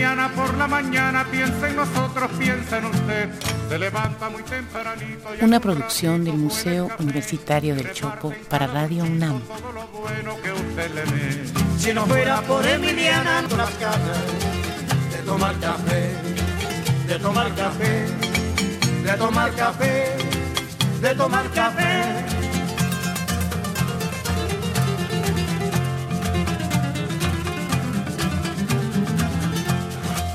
Emiliana por la mañana piensa en nosotros, piensa en usted. Se levanta muy tempranito. y Una producción del Museo Universitario del Chopo para Radio UNAM. todo lo bueno que usted le dé. Si no fuera por Emiliana con las ganas de tomar café, de tomar café, de tomar café, de tomar café.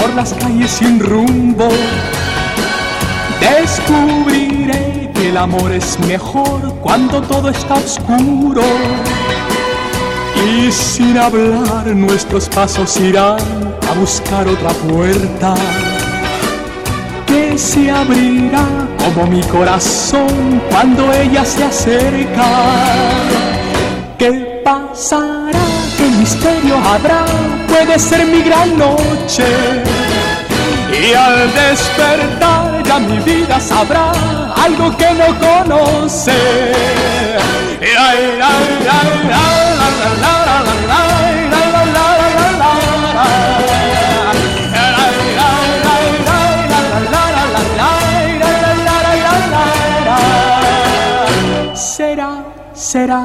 por las calles sin rumbo. Descubriré que el amor es mejor cuando todo está oscuro. Y sin hablar nuestros pasos irán a buscar otra puerta que se abrirá como mi corazón cuando ella se acerca. ¿Qué pasará? ¿Qué misterio habrá? Puede ser mi gran noche. Y al despertar ya mi vida sabrá algo que no conoce. Será, será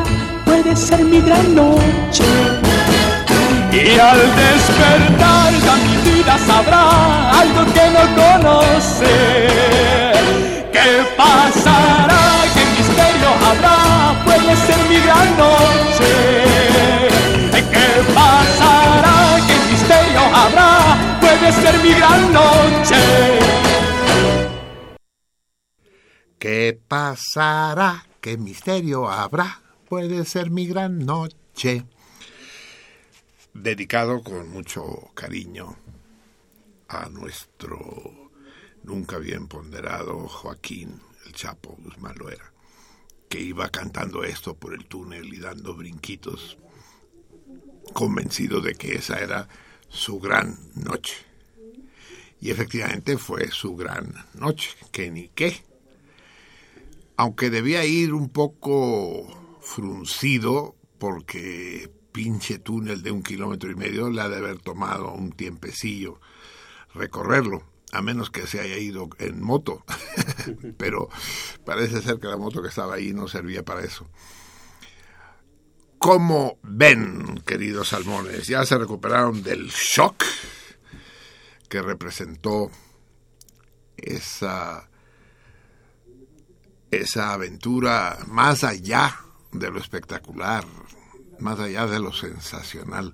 Puede ser mi gran noche. Y al despertar ya mi vida sabrá algo que no conoce. ¿Qué pasará? ¿Qué misterio habrá? Puede ser mi gran noche. ¿Qué pasará? ¿Qué misterio habrá? Puede ser mi gran noche. ¿Qué pasará? ¿Qué misterio habrá? Puede ser mi gran noche dedicado con mucho cariño a nuestro nunca bien ponderado Joaquín el Chapo Guzmán Loera, que iba cantando esto por el túnel y dando brinquitos, convencido de que esa era su gran noche. Y efectivamente fue su gran noche, que ni qué. Aunque debía ir un poco fruncido porque pinche túnel de un kilómetro y medio le ha de haber tomado un tiempecillo recorrerlo, a menos que se haya ido en moto. Pero parece ser que la moto que estaba ahí no servía para eso. ¿Cómo ven, queridos salmones? ¿Ya se recuperaron del shock que representó esa, esa aventura más allá de lo espectacular, más allá de lo sensacional.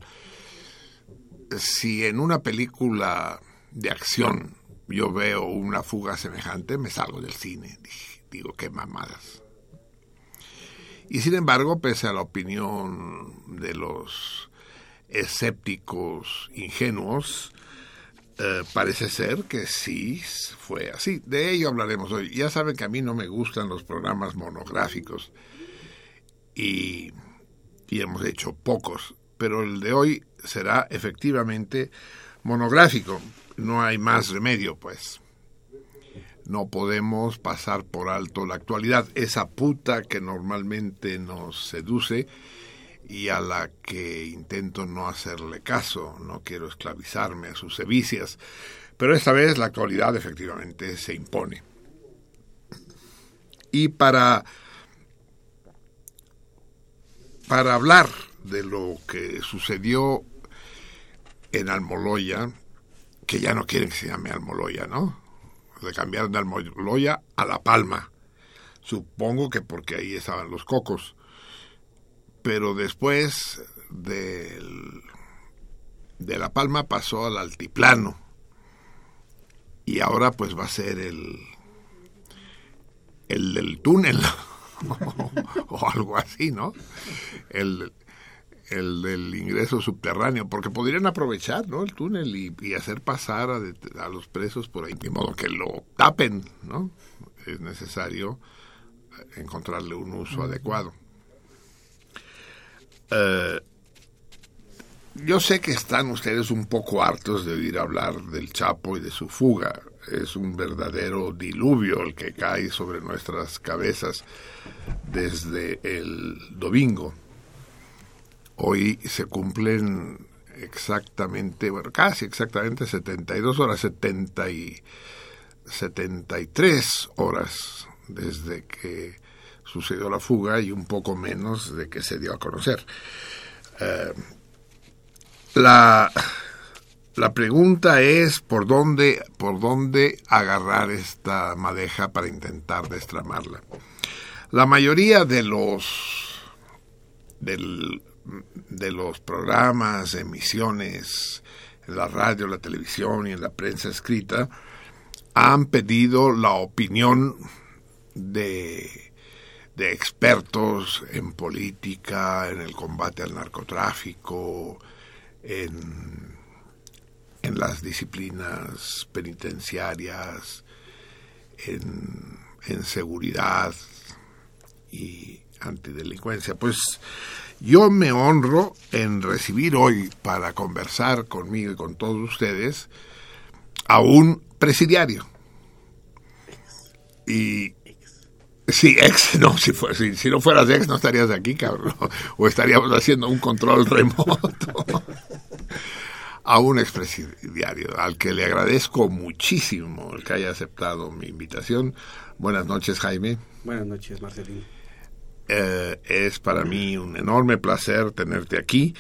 Si en una película de acción yo veo una fuga semejante, me salgo del cine. Digo, qué mamadas. Y sin embargo, pese a la opinión de los escépticos ingenuos, eh, parece ser que sí fue así. De ello hablaremos hoy. Ya saben que a mí no me gustan los programas monográficos y hemos hecho pocos, pero el de hoy será efectivamente monográfico. No hay más remedio, pues. No podemos pasar por alto la actualidad, esa puta que normalmente nos seduce y a la que intento no hacerle caso, no quiero esclavizarme a sus sevicias, pero esta vez la actualidad efectivamente se impone. Y para para hablar de lo que sucedió en Almoloya, que ya no quieren que se llame Almoloya, ¿no? Le cambiaron de Almoloya a La Palma. Supongo que porque ahí estaban los cocos. Pero después de La Palma pasó al Altiplano. Y ahora pues va a ser el, el del túnel. o, algo así, ¿no? El, el del ingreso subterráneo, porque podrían aprovechar ¿no? el túnel y, hacer pasar a, los presos por ahí, de modo que lo tapen, ¿no? Es necesario encontrarle un uso adecuado. Eh, yo sé que están ustedes un poco hartos de oír hablar del Chapo y de su fuga. Es un verdadero diluvio el que cae sobre nuestras cabezas desde el domingo. Hoy se cumplen exactamente, bueno, casi exactamente 72 horas, 70 y 73 horas desde que sucedió la fuga y un poco menos de que se dio a conocer. Eh, la, la pregunta es por dónde, por dónde agarrar esta madeja para intentar destramarla. La mayoría de los de los programas, emisiones en la radio, la televisión y en la prensa escrita han pedido la opinión de, de expertos en política, en el combate al narcotráfico, en, en las disciplinas penitenciarias, en, en seguridad, y antidelincuencia. Pues yo me honro en recibir hoy para conversar conmigo y con todos ustedes a un presidiario. Y Sí, ex, no, si, si, no fueras ex no estarías aquí, cabrón, o estaríamos haciendo un control remoto. a un expresidiario, al que le agradezco muchísimo el que haya aceptado mi invitación. Buenas noches, Jaime. Buenas noches, Marcelino. Eh, es para mí un enorme placer tenerte aquí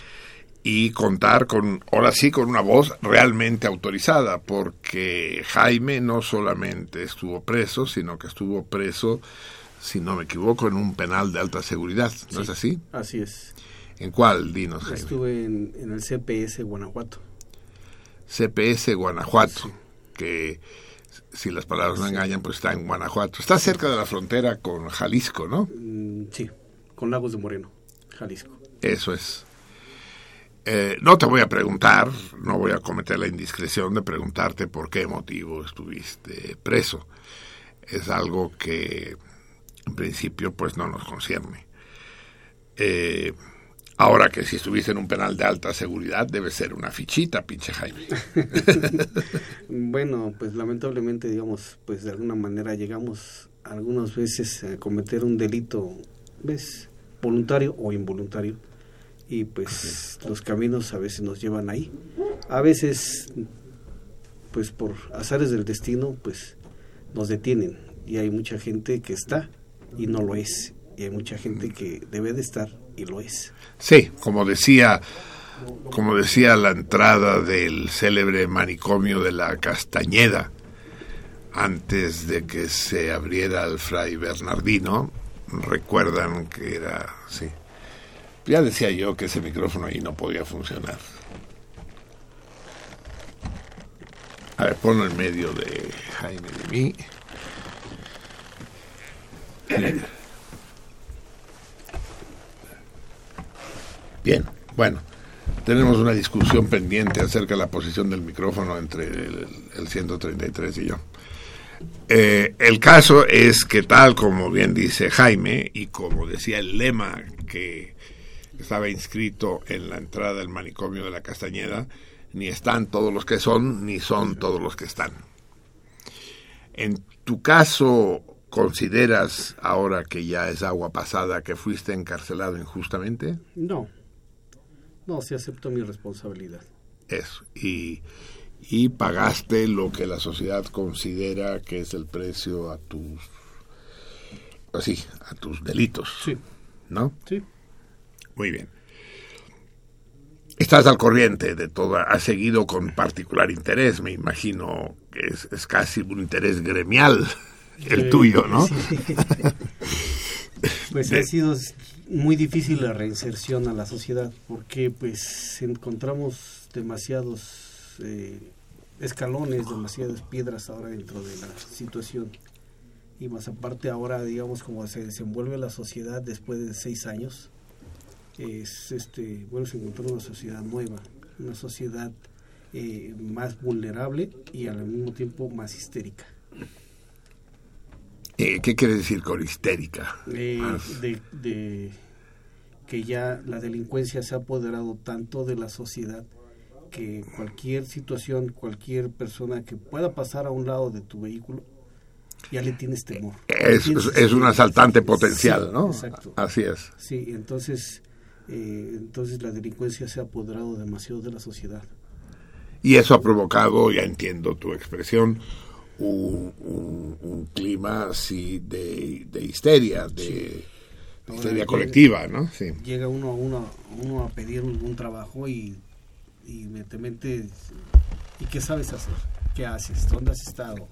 y contar con, ahora sí, con una voz realmente autorizada, porque Jaime no solamente estuvo preso, sino que estuvo preso, si no me equivoco, en un penal de alta seguridad, ¿no es así? Así es. ¿En cuál, dinos, Jaime? Estuve en, en el CPS Guanajuato. CPS Guanajuato, que si las palabras no engañan, pues está en Guanajuato. Está cerca de la frontera con Jalisco, ¿no? Mm, sí, con Lagos de Moreno, Jalisco. Eso es. Eh, no te voy a preguntar, no voy a cometer la indiscreción de preguntarte por qué motivo estuviste preso. Es algo que en principio pues no nos concierne. Eh, Ahora que si estuviese en un penal de alta seguridad debe ser una fichita, pinche Jaime. bueno, pues lamentablemente, digamos, pues de alguna manera llegamos algunas veces a cometer un delito, ¿ves? Voluntario o involuntario. Y pues los caminos a veces nos llevan ahí. A veces, pues por azares del destino, pues nos detienen. Y hay mucha gente que está y no lo es. Y hay mucha gente que debe de estar y. Sí, como decía, como decía la entrada del célebre manicomio de la Castañeda, antes de que se abriera el fray Bernardino, recuerdan que era, sí. Ya decía yo que ese micrófono ahí no podía funcionar. A ver, ponlo en medio de Jaime de mí. Bien, bueno, tenemos una discusión pendiente acerca de la posición del micrófono entre el, 133 y yo. Eh, el caso es que tal como bien dice Jaime y como decía el lema que estaba inscrito en la entrada del manicomio de la Castañeda, ni están todos los que son, ni son todos los que están. En tu caso, ¿consideras, ahora que ya es agua pasada, que fuiste encarcelado injustamente? No, no, sí acepto mi responsabilidad. Eso. Y, y pagaste lo que la sociedad considera que es el precio a tus así, a tus delitos. Sí. ¿No? Sí. Muy bien. Estás al corriente de todo, has seguido con particular interés, me imagino que es, es casi un interés gremial el tuyo, ¿no? pues ha sido muy difícil la reinserción a la sociedad porque pues encontramos demasiados eh, escalones, demasiadas piedras ahora dentro de la situación. Y más aparte ahora digamos como se desenvuelve la sociedad después de seis años es este bueno se encontró una sociedad nueva una sociedad eh, más vulnerable y al mismo tiempo más histérica eh, ¿Qué quiere decir con histérica? Eh, de, que ya la delincuencia se ha apoderado tanto de la sociedad que cualquier situación, cualquier persona que pueda pasar a un lado de tu vehículo, ya le tienes temor. Es, es un asaltante potencial, ¿no? Exacto. Así es. Sí, entonces, eh, entonces la delincuencia se ha apoderado demasiado de la sociedad. Y eso ha provocado, ya entiendo tu expresión, un, clima así de, histeria, de histeria colectiva, ¿no? Sí. Llega uno, uno, uno a pedir un, trabajo y, y ¿y qué sabes hacer? ¿Qué haces? ¿Dónde has estado?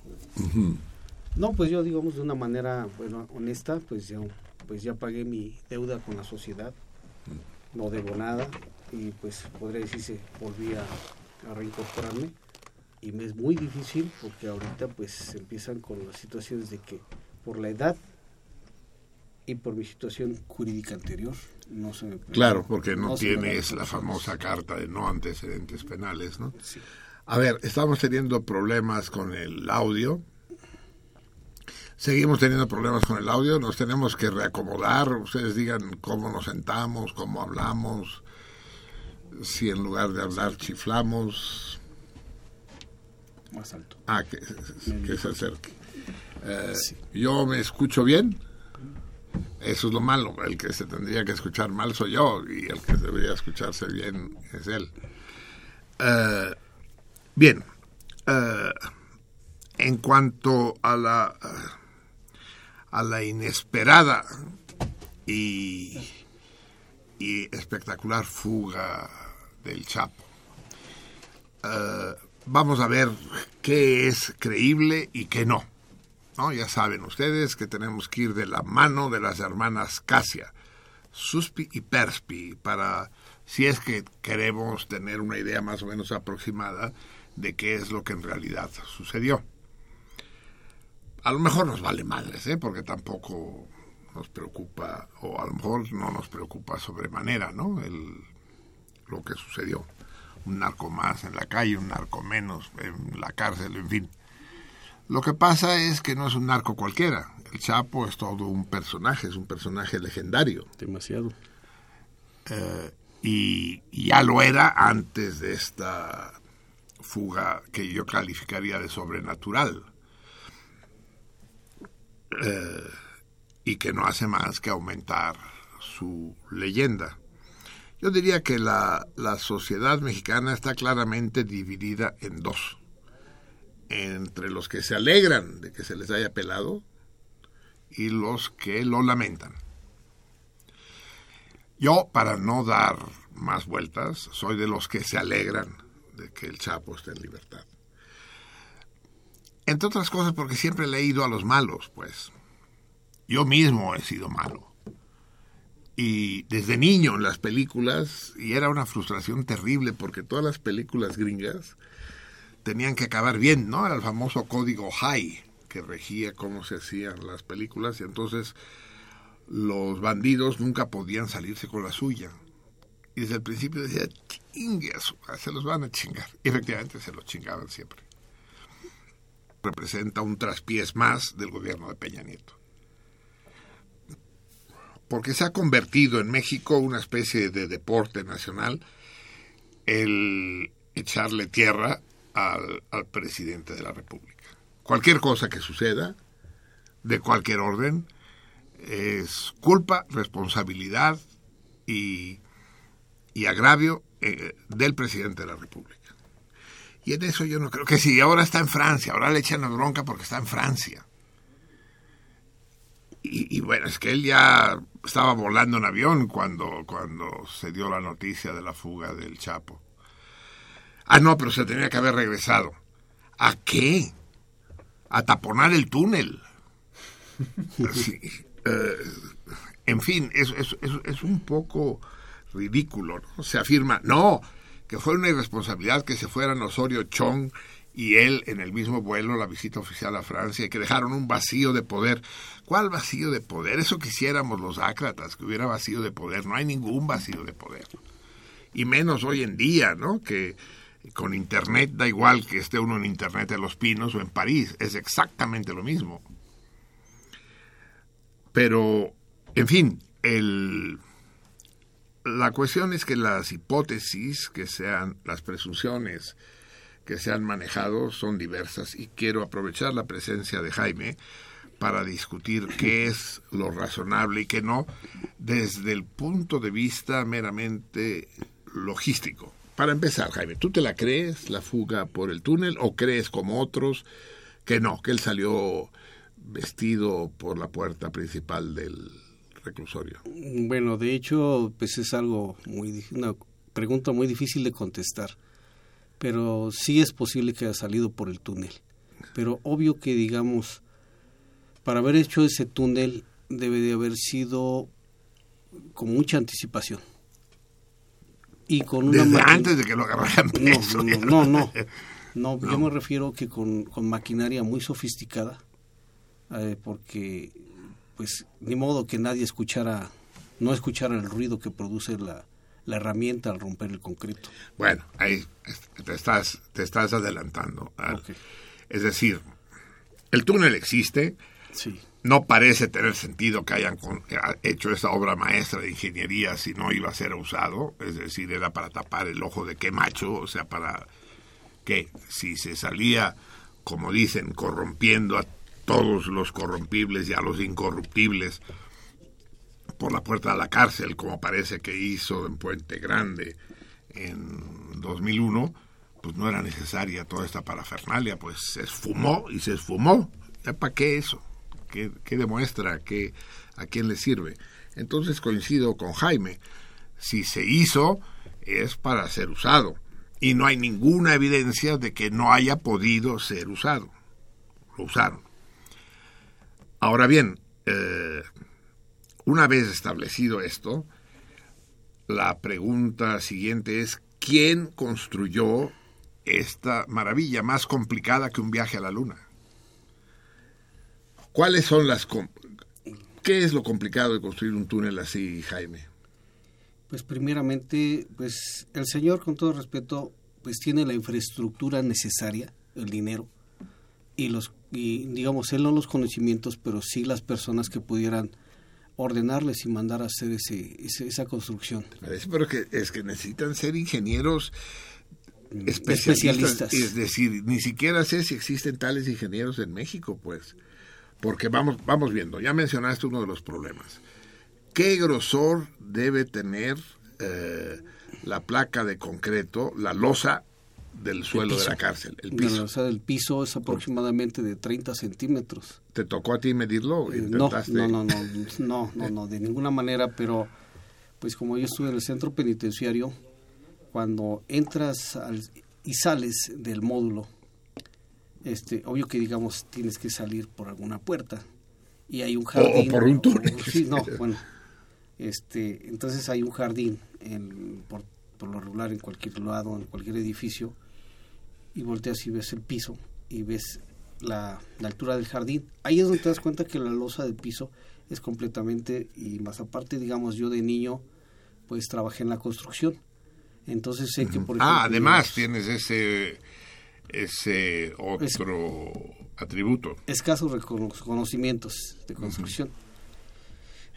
No, pues yo digamos de una manera bueno, honesta, pues yo pues ya pagué mi deuda con la sociedad, no debo nada y pues podría decirse volví a reincorporarme y me es muy difícil porque ahorita pues empiezan con las situaciones de que por la edad y por mi situación jurídica anterior no se me claro porque no, tienes la famosa carta de no antecedentes penales no a ver estamos teniendo problemas con el audio. Seguimos teniendo problemas con el audio. Nos tenemos que reacomodar. Ustedes digan cómo nos sentamos cómo hablamos si en lugar de hablar chiflamos más alto. Ah, que, se acerque. Eh, ¿Yo me escucho bien? Eso es lo malo. El que se tendría que escuchar mal soy yo y el que debería escucharse bien es él. Eh, bien, eh, en cuanto a la, a la inesperada y, y espectacular fuga del Chapo, vamos a ver qué es creíble y qué no. ¿no? Ya saben ustedes que tenemos que ir de la mano de las hermanas Casia, Suspi y Perspi, para si es que queremos tener una idea más o menos aproximada de qué es lo que en realidad sucedió. A lo mejor nos vale madres, ¿eh? porque tampoco nos preocupa, o a lo mejor no nos preocupa sobremanera, ¿no? El, lo que sucedió. Un narco más en la calle, un narco menos en la cárcel, en fin. Lo que pasa es que no es un narco cualquiera. El Chapo es todo un personaje, es un personaje legendario. Demasiado. Eh, y, y ya lo era antes de esta fuga que yo calificaría de sobrenatural. Eh, y que no hace más que aumentar su leyenda. Yo diría que la, la, sociedad mexicana está claramente dividida en dos. Entre los que se alegran de que se les haya pelado y los que lo lamentan. Yo, para no dar más vueltas, soy de los que se alegran de que el Chapo esté en libertad. Entre otras cosas porque siempre he leído a los malos, pues. Yo mismo he sido malo. Y desde niño en las películas, y era una frustración terrible porque todas las películas gringas tenían que acabar bien, ¿no? Era el famoso código High que regía cómo se hacían las películas y entonces los bandidos nunca podían salirse con la suya. Y desde el principio decía, chingue se los van a chingar. Y efectivamente se los chingaban siempre. Representa un traspiés más del gobierno de Peña Nieto. Porque se ha convertido en México una especie de deporte nacional el echarle tierra al, al presidente de la República. Cualquier cosa que suceda, de cualquier orden, es culpa, responsabilidad y, y agravio eh, del presidente de la República. Y en eso yo no creo que sí, ahora está en Francia, ahora le echan la bronca porque está en Francia. Y, y, bueno, es que él ya estaba volando en avión cuando, cuando se dio la noticia de la fuga del Chapo. Ah, no, pero se tenía que haber regresado. ¿A qué? A taponar el túnel. Sí. Eh, en fin, es, es, es, es, un poco ridículo. ¿no? Se afirma, no, que fue una irresponsabilidad que se fueran Osorio Chong y él en el mismo vuelo, la visita oficial a Francia, que dejaron un vacío de poder. ¿Cuál vacío de poder? Eso quisiéramos los ácratas, que hubiera vacío de poder. No hay ningún vacío de poder. Y menos hoy en día, ¿no? Que con Internet da igual que esté uno en Internet en Los Pinos o en París, es exactamente lo mismo. Pero, en fin, el, la cuestión es que las hipótesis que sean, las presunciones que se han manejado son diversas y quiero aprovechar la presencia de Jaime para discutir qué es lo razonable y qué no desde el punto de vista meramente logístico. Para empezar, Jaime, ¿tú te la crees la fuga por el túnel o crees como otros que no, que él salió vestido por la puerta principal del reclusorio? Bueno, de hecho, pues es algo muy una pregunta muy difícil de contestar, pero sí es posible que haya salido por el túnel. Pero obvio que digamos para haber hecho ese túnel debe de haber sido con mucha anticipación. Y con una Desde antes de que lo agarraran no, no, no, no, no, yo me refiero que con, con maquinaria muy sofisticada eh, porque pues ni modo que nadie escuchara, no escuchara el ruido que produce la, la herramienta al romper el concreto. Bueno, ahí te estás, te estás adelantando. Okay. Es decir, el túnel existe, sí. no parece tener sentido que hayan hecho esa obra maestra de ingeniería si no iba a ser usado, es decir, era para tapar el ojo de qué macho, o sea, para que si se salía, como dicen, corrompiendo a todos los corrompibles y a los incorruptibles por la puerta de la cárcel, como parece que hizo en Puente Grande en 2001, pues no era necesaria toda esta parafernalia, pues se esfumó y se esfumó. ¿Ya para qué eso? ¿Qué, qué demuestra? ¿Qué, ¿A quién le sirve? Entonces coincido con Jaime. Si se hizo, es para ser usado. Y no hay ninguna evidencia de que no haya podido ser usado. Lo usaron. Ahora bien, eh, una vez establecido esto, la pregunta siguiente es, ¿quién construyó esta maravilla más complicada que un viaje a la Luna? ¿Cuáles son las... ¿Qué es lo complicado de construir un túnel así, Jaime? Pues primeramente, pues el señor, con todo respeto, pues tiene la infraestructura necesaria, el dinero, y los, y digamos, él no los conocimientos, pero sí las personas que pudieran ordenarles y mandar a hacer ese, esa construcción. Pero que, es que necesitan ser ingenieros especialistas, especialistas. Es decir, ni siquiera sé si existen tales ingenieros en México, pues. Porque vamos, vamos viendo, ya mencionaste uno de los problemas. ¿Qué grosor debe tener eh, la placa de concreto, la losa del suelo de la cárcel, el piso? La losa del piso es aproximadamente de 30 centímetros. ¿Te tocó a ti medirlo? Eh, no, no, no, no, no, no, de ninguna manera, pero pues como yo estuve en el centro penitenciario, cuando entras y sales del módulo, este, obvio que digamos tienes que salir por alguna puerta y hay un jardín. O por un túnel. sí, no, bueno. Este, entonces hay un jardín en, por, lo regular en cualquier lado, en cualquier edificio, y volteas y ves el piso y ves la, la, altura del jardín. Ahí es donde te das cuenta que la losa del piso es completamente, y más aparte, digamos, yo de niño, pues trabajé en la construcción. Entonces sé que, por Ah, además tienes ese ese otro atributo. Escasos conocimientos de construcción.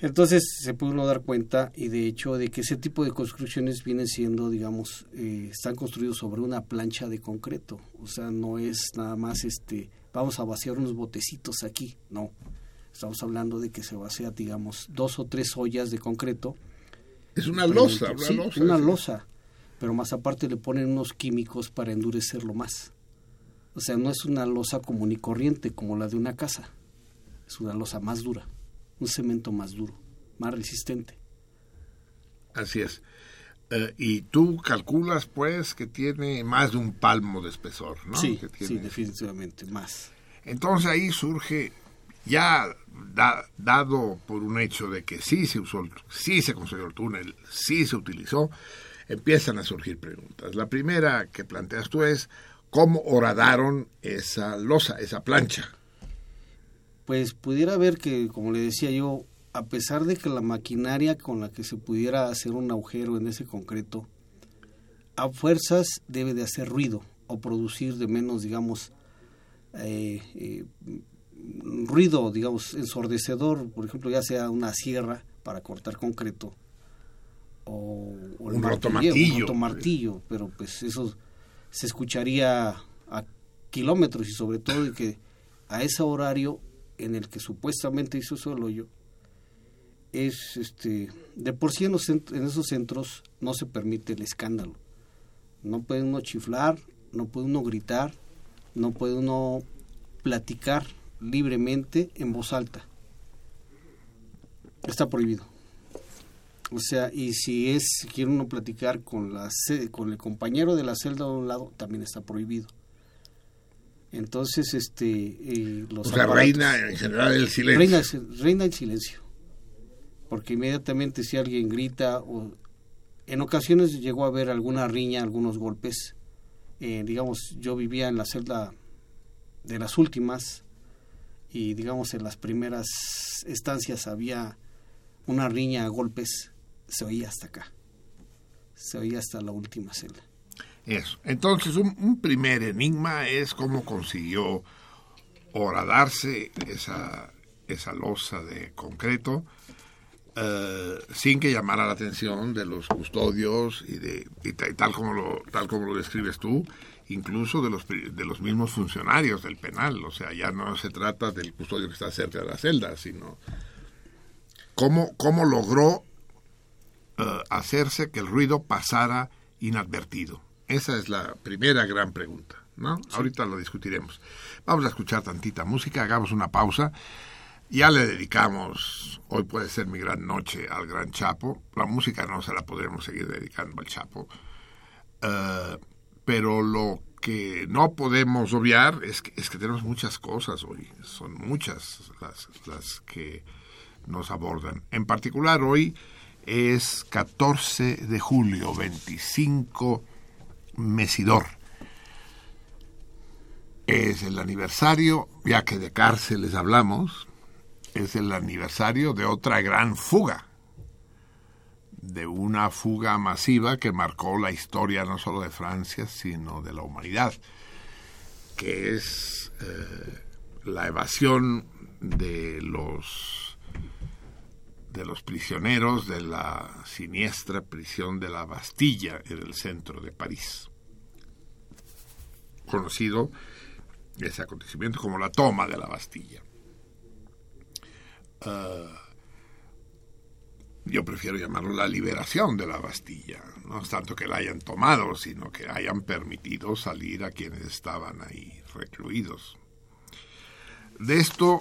Entonces se puede uno dar cuenta y de hecho de que ese tipo de construcciones vienen siendo, digamos, eh, están construidos sobre una plancha de concreto. O sea, no es nada más este, vamos a vaciar unos botecitos aquí, no. Estamos hablando de que se vacía, digamos, dos o tres ollas de concreto. Es una losa, una losa. Una losa, pero más aparte le ponen unos químicos para endurecerlo más. O sea, no es una losa común y corriente como la de una casa. Es una losa más dura, un cemento más duro, más resistente. Así es. Eh, y tú calculas, pues, que tiene más de un palmo de espesor, ¿no? Sí, sí definitivamente, más. Entonces ahí surge, ya dado por un hecho de que sí se usó, sí se construyó el túnel, sí se utilizó, empiezan a surgir preguntas. La primera que planteas tú es, cómo horadaron esa losa, esa plancha. Pues pudiera ver que, como le decía yo, a pesar de que la maquinaria con la que se pudiera hacer un agujero en ese concreto, a fuerzas debe de hacer ruido o producir de menos, digamos, eh, eh, ruido, digamos, ensordecedor, por ejemplo, ya sea una sierra para cortar concreto o, un martillo, un martillo, pero pues eso se escucharía a kilómetros y sobre todo de que a ese horario en el que supuestamente hizo el hoyo es este de por sí en, en esos centros no se permite el escándalo. No puede uno chiflar no puede uno gritar no puede uno platicar libremente en voz alta. Está prohibido. O sea, y si es quiere uno platicar con la con el compañero de la celda de un lado, también está prohibido. Entonces, este, eh, los o sea, reina en general el silencio. Reina, reina el silencio, porque inmediatamente si alguien grita o en ocasiones llegó a haber alguna riña, algunos golpes. Eh, digamos, yo vivía en la celda de las últimas y digamos en las primeras estancias había una riña a golpes se oía hasta acá. Se oía hasta la última celda. Eso. Entonces, un, primer enigma es cómo consiguió horadarse esa, esa losa de concreto eh, sin que llamara la atención de los custodios y de tal como lo tal como lo describes tú incluso de los de los mismos funcionarios del penal o sea ya no se trata del custodio que está cerca de la celda sino cómo cómo logró eh, hacerse que el ruido pasara inadvertido. Esa es la primera gran pregunta, ¿no? Ahorita lo discutiremos. Vamos a escuchar tantita música, hagamos una pausa. Ya le dedicamos, hoy puede ser mi gran noche al gran Chapo. La música no se la podremos seguir dedicando al Chapo. Eh, pero lo que no podemos obviar es que, es que tenemos muchas cosas hoy. Son muchas las, las que nos abordan. En particular hoy es 14 de julio, 25 Mesidor. Es el aniversario, ya que de cárceles hablamos, es el aniversario de otra gran fuga, de una fuga masiva que marcó la historia no solo de Francia, sino de la humanidad, que es eh, la evasión de los de los prisioneros de la siniestra prisión de la Bastilla en el centro de París. Conocido ese acontecimiento como la toma de la Bastilla. Uh, yo prefiero llamarlo la liberación de la Bastilla, no es tanto que la hayan tomado, sino que hayan permitido salir a quienes estaban ahí recluidos. De esto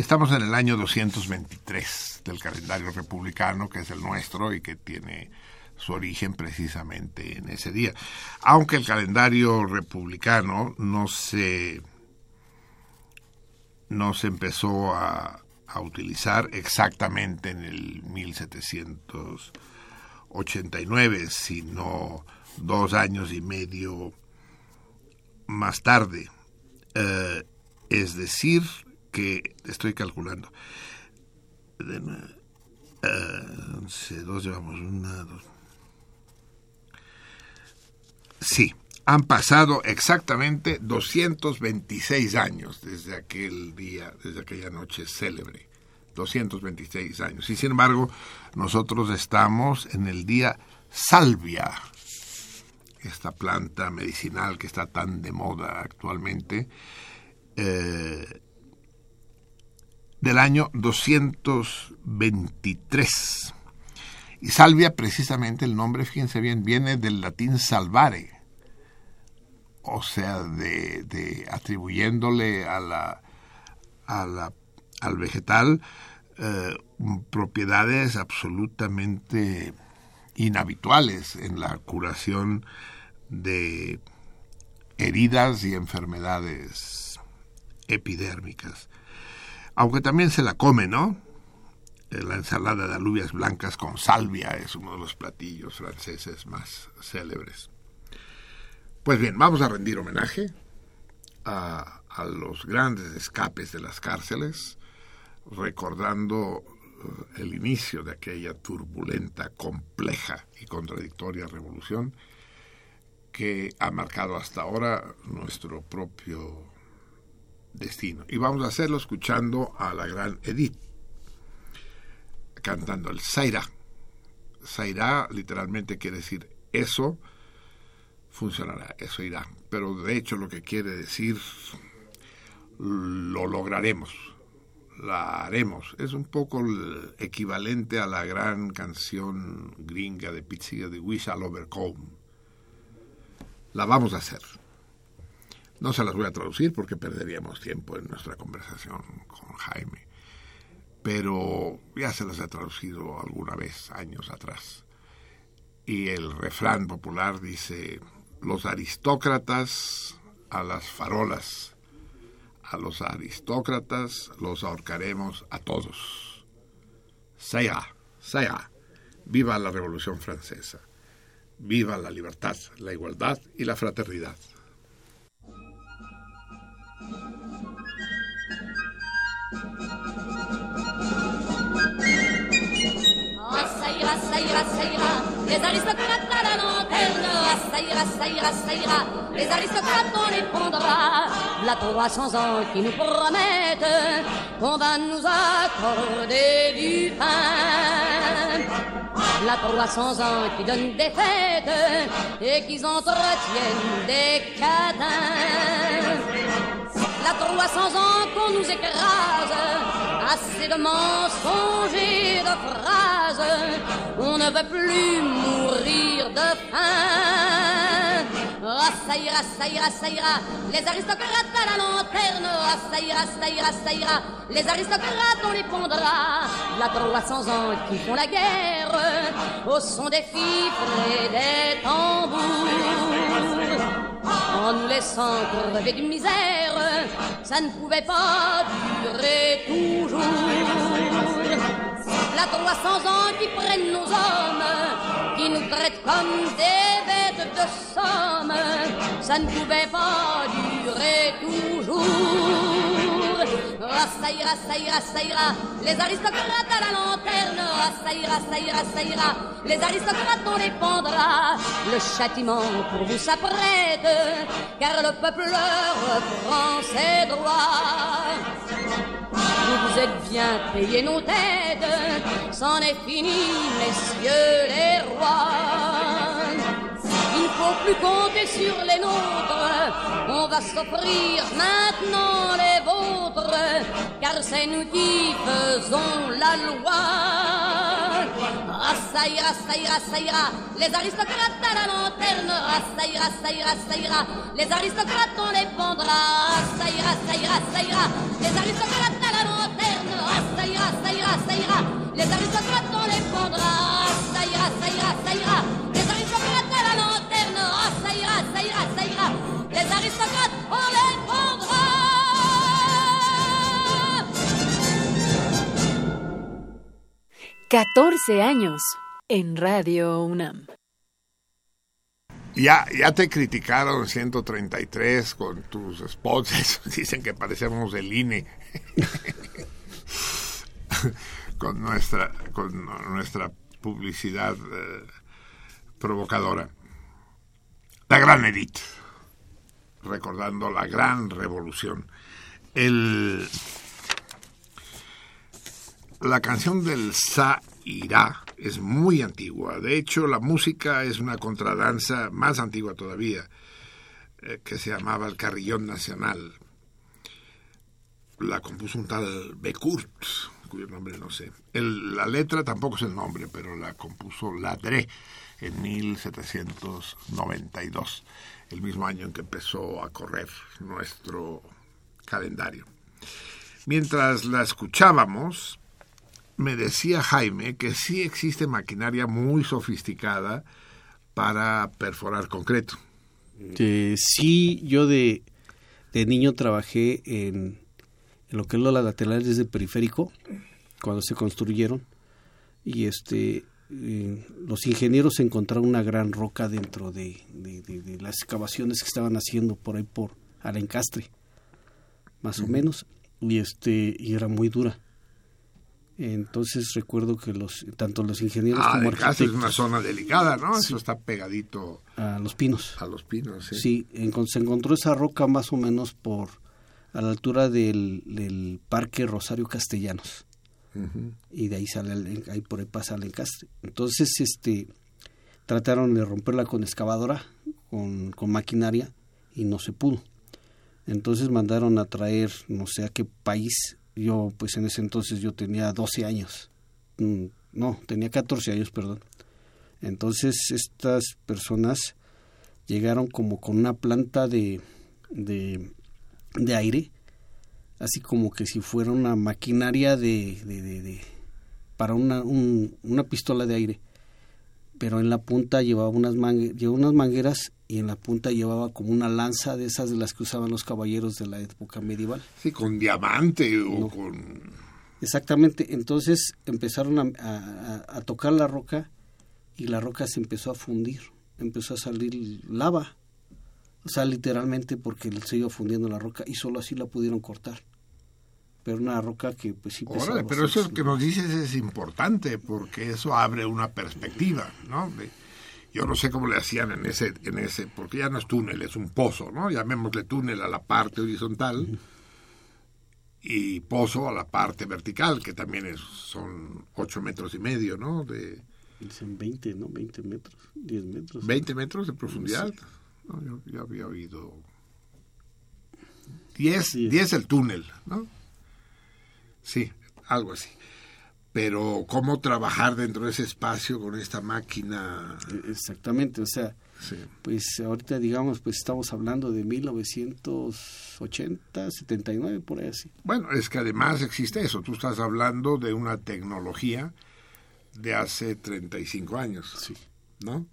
Estamos en el año 223 del calendario republicano, que es el nuestro y que tiene su origen precisamente en ese día. Aunque el calendario republicano no se, no se empezó a, a utilizar exactamente en el 1789, sino dos años y medio más tarde. Eh, es decir, que estoy calculando. Uh, dos llevamos una, dos. Sí, han pasado exactamente 226 años desde aquel día, desde aquella noche célebre. 226 años. Y sin embargo, nosotros estamos en el día salvia, esta planta medicinal que está tan de moda actualmente. Eh, del año 223. Y salvia, precisamente el nombre, fíjense bien, viene del latín salvare, o sea, de, atribuyéndole a la, al vegetal eh, propiedades absolutamente inhabituales en la curación de heridas y enfermedades epidérmicas aunque también se la come, ¿no? Eh, la ensalada de alubias blancas con salvia es uno de los platillos franceses más célebres. Pues bien, vamos a rendir homenaje a, los grandes escapes de las cárceles, recordando eh, el inicio de aquella turbulenta, compleja y contradictoria revolución que ha marcado hasta ahora nuestro propio destino. Y vamos a hacerlo escuchando a la gran Edith, cantando el Zaira. Zaira literalmente quiere decir eso funcionará, eso irá. Pero de hecho lo que quiere decir lo lograremos, la haremos. Es un poco el equivalente a la gran canción gringa de Pizziga de We Shall Overcome. La vamos a hacer. No se las voy a traducir porque perderíamos tiempo en nuestra conversación con Jaime, pero ya se las he traducido alguna vez, años atrás. Y el refrán popular dice, los aristócratas a las farolas, a los aristócratas los ahorcaremos a todos. Sea, sea, viva la Revolución Francesa, viva la libertad, la igualdad y la fraternidad. Les aristocrates la lanterne, ah, ça ira, ça ira, les aristocrates on les prendra, la 300 ans qui nous promettent qu'on va nous accorder du pain. La 300 ans qui donne des fêtes et qui entretiennent des cadins. La 300 ans qu'on nous écrase, assez de mensonges et de phrases. On ne veut plus mourir de faim. Ah, ça ira, ça ira. Les aristocrates à la lanterne. Ah, ça ira, ça ira. Les aristocrates, on les pondra. La 300 ans qui font la guerre. Au son des fifres et des tambours en nous laissant crever d'une misère, ça ne pouvait pas durer toujours. La 300 ans qui prennent nos hommes, qui nous traitent comme des bêtes de somme, ça ne pouvait pas durer toujours. Ah, ça ira, ça ira, les aristocrates à la lanterne, ça ira, ça ira, les aristocrates on les pendra, le châtiment pour vous s'apprête, car le peuple leur prend ses droits. Vous vous êtes bien payés nos têtes, c'en est fini, messieurs les rois. Il ne faut plus compter sur les nôtres, on va s'offrir maintenant les vôtres, car c'est nous qui faisons la loi. Ah, ça ira, ça ira, ça ira, les aristocrates à la lanterne, ah, ça ira, ça ira, ça ira, les aristocrates on les pendra, ah, ça ira, ça ira, ça ira, les aristocrates à la lanterne, ah, ça ira, ça ira, les aristocrates on les pendra, ah, ça ira, ça ira, ça ira, les aristocrates à la lanterne, ah, ça ira, ça ira, ça ira, les aristocrates on les pendra. 14 años en Radio UNAM. Ya, ya te criticaron 133 con tus spots, dicen que parecemos el INE. con nuestra con nuestra publicidad eh, provocadora. La gran Edith, recordando la gran revolución. El, la canción del Sa Irá es muy antigua. De hecho, la música es una contradanza más antigua todavía, eh, que se llamaba el Carrillón Nacional. La compuso un tal Becourt, cuyo nombre no sé. La letra tampoco es el nombre, pero la compuso Ladré en 1792, el mismo año en que empezó a correr nuestro calendario. Mientras la escuchábamos, me decía Jaime que sí existe maquinaria muy sofisticada para perforar concreto. Eh, sí, yo de, de niño trabajé en, en lo que es los laterales de periférico, cuando se construyeron, y este eh, los ingenieros encontraron una gran roca dentro de, de, las excavaciones que estaban haciendo por ahí por Alencastre, más uh -huh. o menos, y este y era muy dura. Entonces recuerdo que los tanto los ingenieros ah, como arquitectos es una zona delicada, ¿no? Sí. Eso está pegadito a los pinos. A los pinos, sí. Sí, en, se encontró esa roca más o menos por a la altura del, del Parque Rosario Castellanos. Uh -huh. Y de ahí sale el, ahí por ahí pasa el encastre. Entonces, este trataron de romperla con excavadora, con, con maquinaria y no se pudo. Entonces mandaron a traer no sé a qué país yo pues en ese entonces yo tenía 12 años, no, tenía 14 años, perdón. Entonces estas personas llegaron como con una planta de, de, de aire, así como que si fuera una maquinaria de, de, de, para una, un, una pistola de aire. Pero en la punta llevaba unas, llevaba unas mangueras y en la punta llevaba como una lanza de esas de las que usaban los caballeros de la época medieval. Sí, con diamante o no. con... Exactamente, entonces empezaron a, a, a, tocar la roca y la roca se empezó a fundir, empezó a salir lava, o sea, literalmente porque se iba fundiendo la roca y solo así la pudieron cortar. Pero una roca que pues sí pesaba. Órale, pero eso que nos dices es importante porque eso abre una perspectiva, ¿no? De, yo no sé cómo le hacían en ese, en ese, porque ya no es túnel, es un pozo, ¿no? Llamémosle túnel a la parte horizontal y pozo a la parte vertical, que también es, son ocho metros y medio, ¿no? De, Dicen 20, ¿no? 20 metros, 10 metros. 20 metros de profundidad. No, yo, yo, había oído 10, 10 el túnel, ¿no? Sí, algo así. Pero cómo trabajar dentro de ese espacio con esta máquina. Exactamente, o sea, Sí. pues ahorita digamos, pues estamos hablando de 1980, 79, por ahí así. Bueno, es que además existe eso. Tú estás hablando de una tecnología de hace 35 años, Sí, ¿no?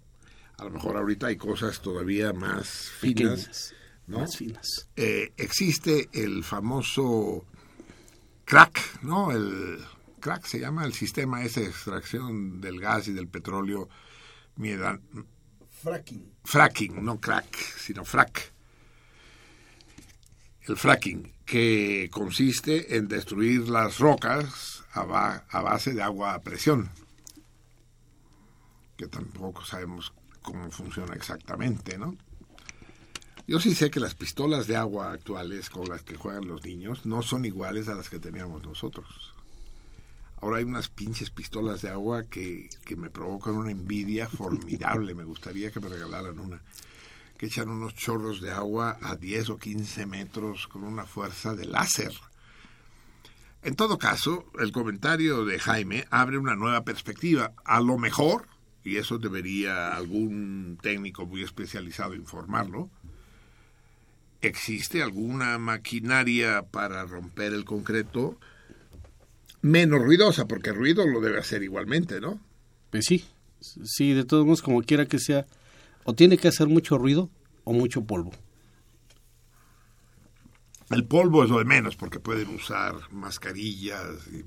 A lo mejor ahorita hay cosas todavía más finas, ¿no? más finas. Eh, existe el famoso crack, ¿no? El crack se llama el sistema ese de extracción del gas y del petróleo mieda- Fracking. fracking, no crack, sino frack. El fracking, que consiste en destruir las rocas a, ba- a base de agua a presión, que tampoco sabemos cómo funciona exactamente, ¿no? Yo sí sé que las pistolas de agua actuales con las que juegan los niños no son iguales a las que teníamos nosotros. Ahora hay unas pinches pistolas de agua que, que me provocan una envidia formidable. Me gustaría que me regalaran una. Que echan unos chorros de agua a 10 o 15 metros con una fuerza de láser. En todo caso, el comentario de Jaime abre una nueva perspectiva. A lo mejor, y eso debería algún técnico muy especializado informarlo, existe alguna maquinaria para romper el concreto menos ruidosa, porque ruido lo debe hacer igualmente, ¿no? Pues sí, sí, de todos modos, como quiera que sea, o tiene que hacer mucho ruido o mucho polvo. El polvo es lo de menos, porque pueden usar mascarillas. y-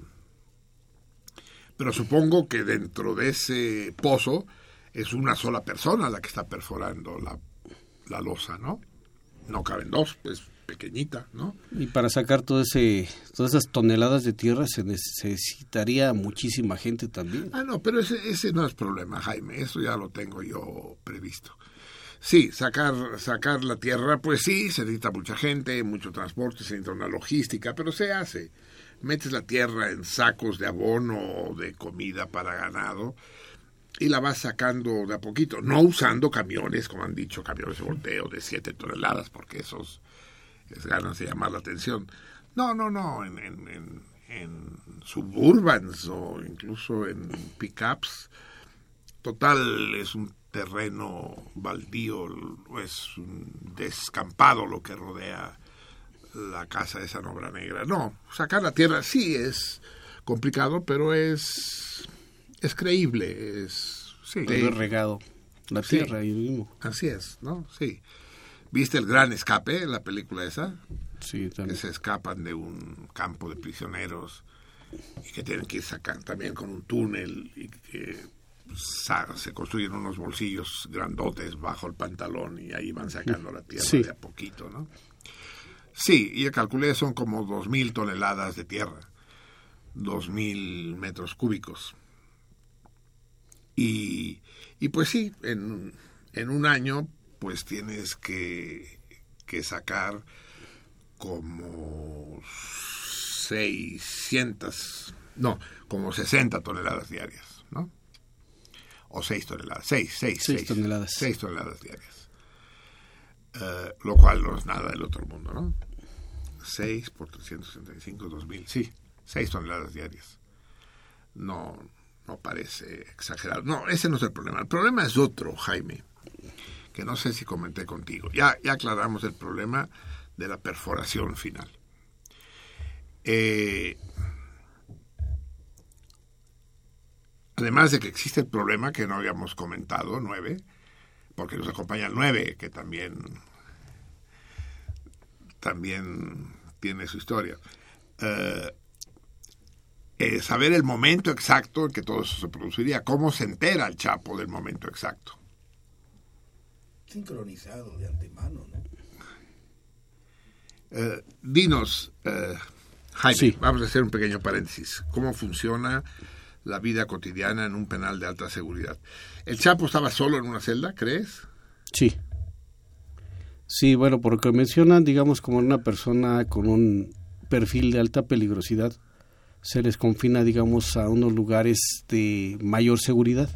Pero supongo que dentro de ese pozo es una sola persona la que está perforando la, la losa, ¿no? No caben dos, pues pequeñita, ¿no? Y para sacar todo ese, todas esas toneladas de tierra se necesitaría muchísima gente también. Ah, no, pero ese, ese no es problema, Jaime. Eso ya lo tengo yo previsto. Sí, sacar, sacar la tierra, pues sí, se necesita mucha gente, mucho transporte, se necesita una logística, pero se hace. Metes la tierra en sacos de abono o de comida para ganado y la vas sacando de a poquito, no usando camiones, como han dicho, camiones de volteo de 7 toneladas, porque esos ganas de llamar la atención. No, no, no, en, en, en, en suburbans o incluso en pickups. Total, es un terreno baldío, es un descampado lo que rodea la casa de San Obra Negra. No, sacar la tierra sí es complicado, pero es, es creíble, es... Sí, Todo es regado. La Sí. tierra ahí mismo. así es, ¿no? Sí. ¿Viste el gran escape, la película esa? Sí, que también. se escapan de un campo de prisioneros y que tienen que ir sacar también con un túnel y que sa- se construyen unos bolsillos grandotes bajo el pantalón y ahí van sacando la tierra Sí. de a poquito, ¿no? Sí, y yo calculé son como 2.000 toneladas de tierra, 2.000 metros cúbicos. Y, y pues sí, en, en un año pues tienes que, que sacar como 600, no, como 60 toneladas diarias, ¿no? O 6 toneladas, 6, 6, Seis toneladas. 6 toneladas diarias. Eh, lo cual no es nada del otro mundo, ¿no? 6 por 365, 2000, sí, 6 toneladas diarias. No, no parece exagerado. No, ese no es el problema. El problema es otro, Jaime, que no sé si comenté contigo. Ya, ya aclaramos el problema de la perforación final. Eh, además de que existe el problema que no habíamos comentado, nueve, porque nos acompaña el nueve, que también, también tiene su historia. Eh, eh, saber el momento exacto en que todo eso se produciría, cómo se entera el Chapo del momento exacto. Sincronizado de antemano, ¿no? Eh, dinos, eh, Jaime, Sí. vamos a hacer un pequeño paréntesis. ¿Cómo funciona la vida cotidiana en un penal de alta seguridad? ¿El Chapo estaba solo en una celda, crees? Sí. Sí, bueno, por lo que mencionan, digamos, como una persona con un perfil de alta peligrosidad, se les confina, digamos, a unos lugares de mayor seguridad.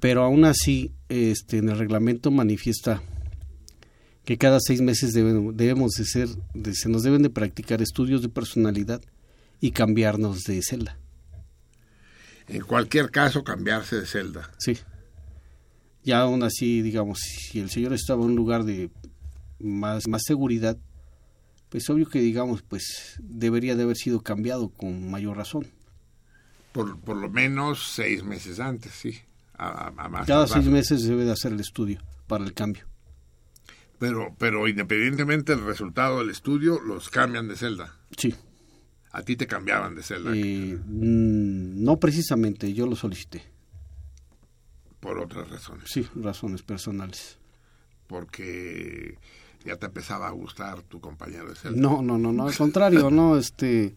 Pero aún así, este, en el reglamento manifiesta que cada seis meses debe- debemos de ser, de- se nos deben de practicar estudios de personalidad y cambiarnos de celda. En cualquier caso, cambiarse de celda. Sí. Ya aún así, digamos, si el señor estaba en un lugar de más, más seguridad, pues obvio que, digamos, pues debería de haber sido cambiado con mayor razón. Por, por lo menos seis meses antes, sí. A, a más Cada seis meses se debe de hacer el estudio para el cambio. Pero, pero independientemente del resultado del estudio, los cambian de celda. Sí. A ti te cambiaban de celda Eh, mm, no precisamente, yo lo solicité. por otras razones. Sí, razones personales. Porque ya te empezaba a gustar tu compañero de celda. No, no, no, no, al contrario, no, este,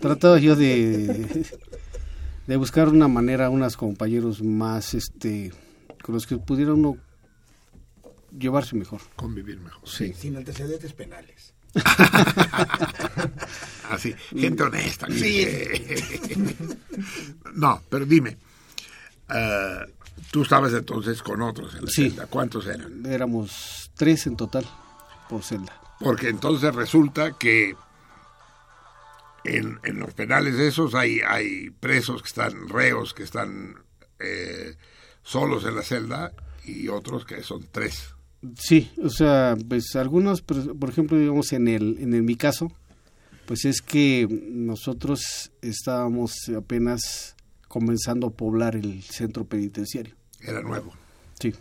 trataba yo de, de buscar una manera, unos compañeros más, este, con los que pudiera uno llevarse mejor. Convivir mejor. Sí. Sin antecedentes penales. Así, gente honesta. Sí. no, pero dime, eh, tú estabas entonces con otros en la Sí. celda. ¿Cuántos eran? Éramos tres en total por celda. Porque entonces resulta que en, en los penales esos hay, hay presos que están, reos que están eh, solos en la celda y otros que son tres. Sí, o sea, pues algunos, por por ejemplo, digamos en el, en el mi caso, pues es que nosotros estábamos apenas comenzando a poblar el centro penitenciario. Era nuevo. Sí.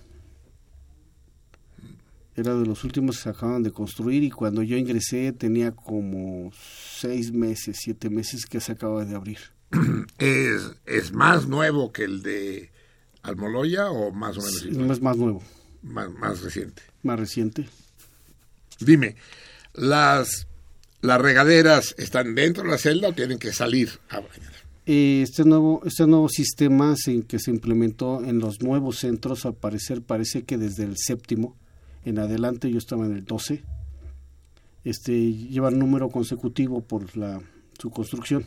Era de los últimos que se acaban de construir y cuando yo ingresé tenía como seis meses, siete meses que se acaba de abrir. ¿Es, ¿Es más nuevo que el de Almoloya o más o menos Sí, es más nuevo, más, más reciente? más reciente. Dime, ¿las, ¿las regaderas están dentro de la celda o tienen que salir a bañar? Eh, Este nuevo, este nuevo sistema que se implementó en los nuevos centros, al parecer parece que desde el séptimo en adelante, yo estaba en el 12, este, lleva número consecutivo por la, su construcción.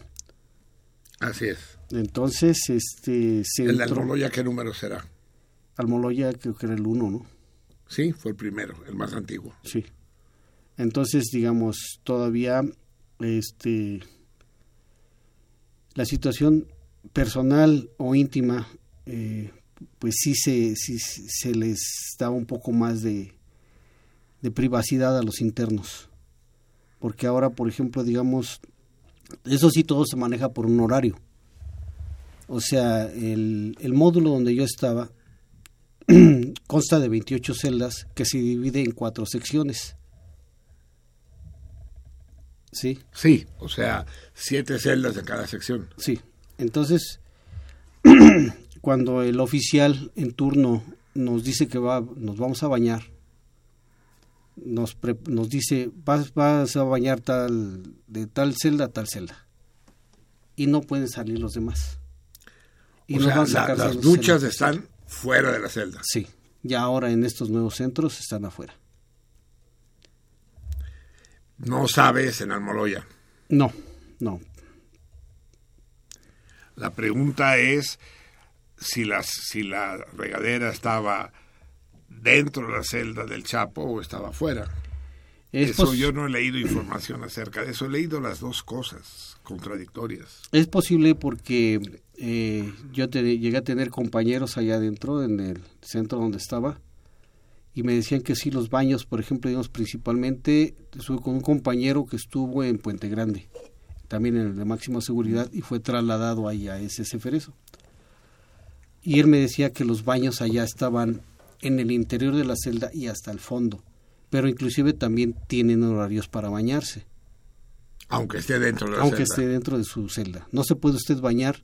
Así es. Entonces, este ¿El Almoloya qué número será? Almoloya creo que era el 1, ¿no? Sí, fue el primero, el más antiguo. Sí. Entonces, digamos, todavía este la situación personal o íntima, eh, pues sí se, sí se les daba un poco más de, de privacidad a los internos. Porque ahora, por ejemplo, digamos, eso sí todo se maneja por un horario. O sea, el, el módulo donde yo estaba consta de 28 celdas que se divide en cuatro secciones. Sí, Sí, o sea, siete celdas de cada sección. sí. Entonces, cuando el oficial en turno nos dice que va, nos vamos a bañar, nos, pre- nos dice, vas, vas a bañar tal, de tal celda a tal celda. Y no pueden salir los demás. Y o sea, van a la- las duchas celdas. están fuera de la celda. Sí, ya ahora en estos nuevos centros están afuera. No sabes en Almoloya. No, no. La pregunta es si, las, si la regadera estaba dentro de la celda del Chapo o estaba fuera. Es, eso yo no he leído información acerca de eso. He leído las dos cosas contradictorias. es posible porque eh, yo te- llegué a tener compañeros allá adentro, en el centro donde estaba, y me decían que sí, los baños, por ejemplo, digamos, principalmente, estuve con un compañero que estuvo en Puente Grande, también en el de máxima seguridad, y fue trasladado ahí a ese Ceferezo. Y él me decía que los baños allá estaban en el interior de la celda y hasta el fondo, pero inclusive también tienen horarios para bañarse. Aunque esté dentro de la aunque celda. esté dentro de su celda. ¿No se puede usted bañar?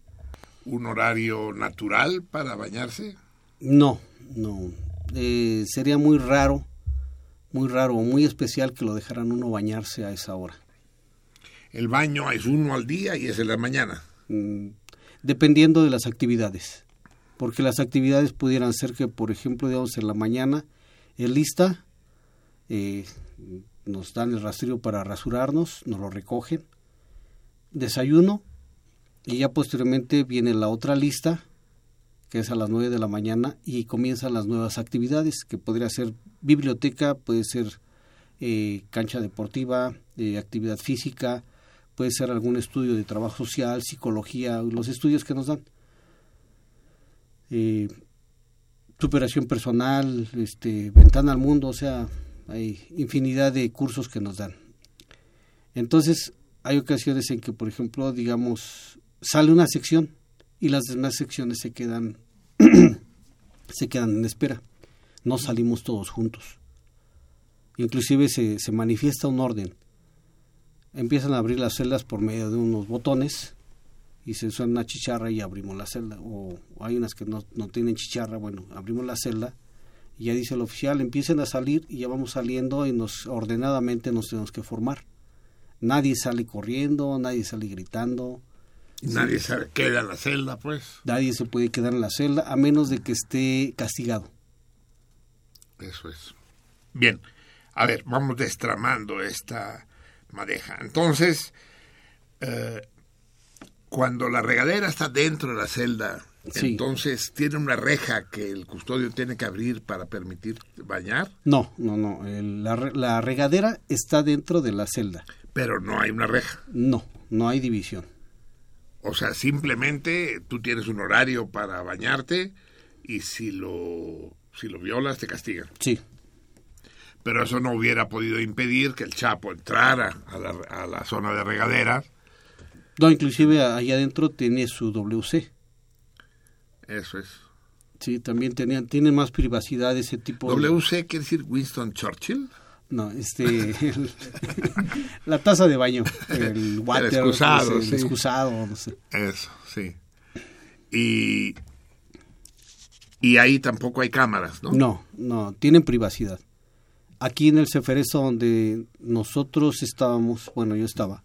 ¿Un horario natural para bañarse? No, no. Eh, sería muy raro, muy raro o muy especial que lo dejaran uno bañarse a esa hora. El baño es uno al día y es en la mañana. Mm, dependiendo de las actividades. Porque las actividades pudieran ser que, por ejemplo, digamos, en la mañana es lista, eh, nos dan el rastrillo para rasurarnos, nos lo recogen, desayuno, y ya posteriormente viene la otra lista, que es a las 9 de la mañana, y comienzan las nuevas actividades, que podría ser biblioteca, puede ser eh, cancha deportiva, eh, actividad física, puede ser algún estudio de trabajo social, psicología, los estudios que nos dan. Eh, superación personal, este, ventana al mundo, o sea, hay infinidad de cursos que nos dan. Entonces, hay ocasiones en que, por ejemplo, digamos, sale una sección y las demás secciones se quedan se quedan en espera. No salimos todos juntos. Inclusive se, se manifiesta un orden. Empiezan a abrir las celdas por medio de unos botones y se suena una chicharra y abrimos la celda. O, hay unas que no, no tienen chicharra, bueno, abrimos la celda y ya dice el oficial, empiecen a salir y ya vamos saliendo y nos ordenadamente nos tenemos que formar. Nadie sale corriendo, nadie sale gritando. Nadie se queda en la celda, pues. Nadie se puede quedar en la celda a menos de que esté castigado. Eso es. Bien, a ver, vamos destramando esta madeja. Entonces, eh, cuando la regadera está dentro de la celda, Sí. entonces tiene una reja que el custodio tiene que abrir para permitir bañar, No, no, no. el- la, la regadera está dentro de la celda. pero no hay una reja. No, no hay división. O sea, simplemente tú tienes un horario para bañarte y si lo, si lo violas te castigan. Sí, Pero eso no hubiera podido impedir que el Chapo entrara a la, a la zona de regadera. No, inclusive allá adentro tiene su WC. Eso es. Sí, también tenía, tiene más privacidad ese tipo. de- WC quiere decir Winston Churchill. No, este. el- la taza de baño. El water. excusado, no sé, el sí. excusado, no sé. Eso, sí. Y, y ahí tampoco hay cámaras, ¿no? No, no, tienen privacidad. Aquí en el Ceferezo donde nosotros estábamos, bueno, yo estaba,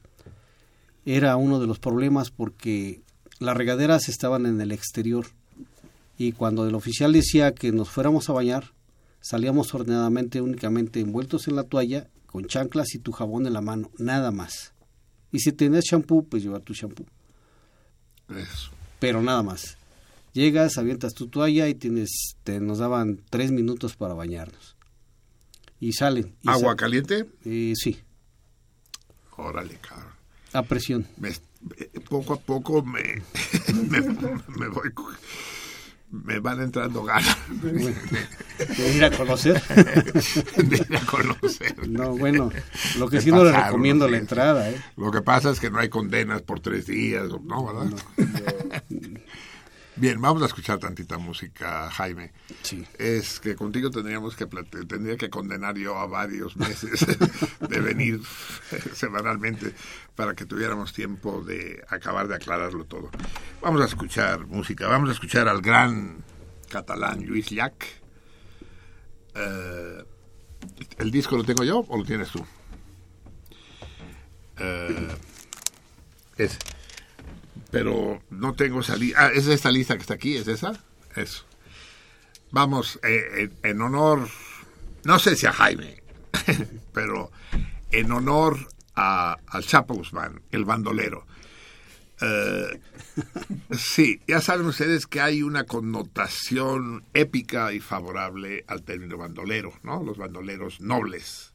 era uno de los problemas porque las regaderas estaban en el exterior y cuando el oficial decía que nos fuéramos a bañar, salíamos ordenadamente únicamente envueltos en la toalla, con chanclas y tu jabón en la mano, nada más. Y si tenías champú, pues lleva tu champú, Eso. pero nada más. Llegas, avientas tu toalla y tienes, te, nos daban tres minutos para bañarnos. Y salen. y ¿Agua caliente? Eh, sí, Órale, cabrón. A presión. Me- eh, poco a poco me, me, me voy... Me van entrando ganas De ir a conocer. de ir a conocer. No, bueno, lo que Me sí no le recomiendo la entrada, ¿eh? Lo que pasa es que no hay condenas por tres días, ¿no? ¿Verdad? Bien, vamos a escuchar tantita música, Jaime. Sí. Es que contigo tendríamos que tendría que condenar yo a varios meses de venir semanalmente para que tuviéramos tiempo de acabar de aclararlo todo. Vamos a escuchar música, vamos a escuchar al gran catalán Luis Llach. Eh, ¿El disco lo tengo yo o lo tienes tú? Eh, es, pero no tengo esa lista. Ah, ¿es esta lista que está aquí? ¿Es esa? Eso. Vamos, eh, en, honor, no sé si a Jaime, pero en honor a, al Chapo Guzmán, el bandolero. Eh, sí, ya saben ustedes que hay una connotación épica y favorable al término bandolero, ¿no? Los bandoleros nobles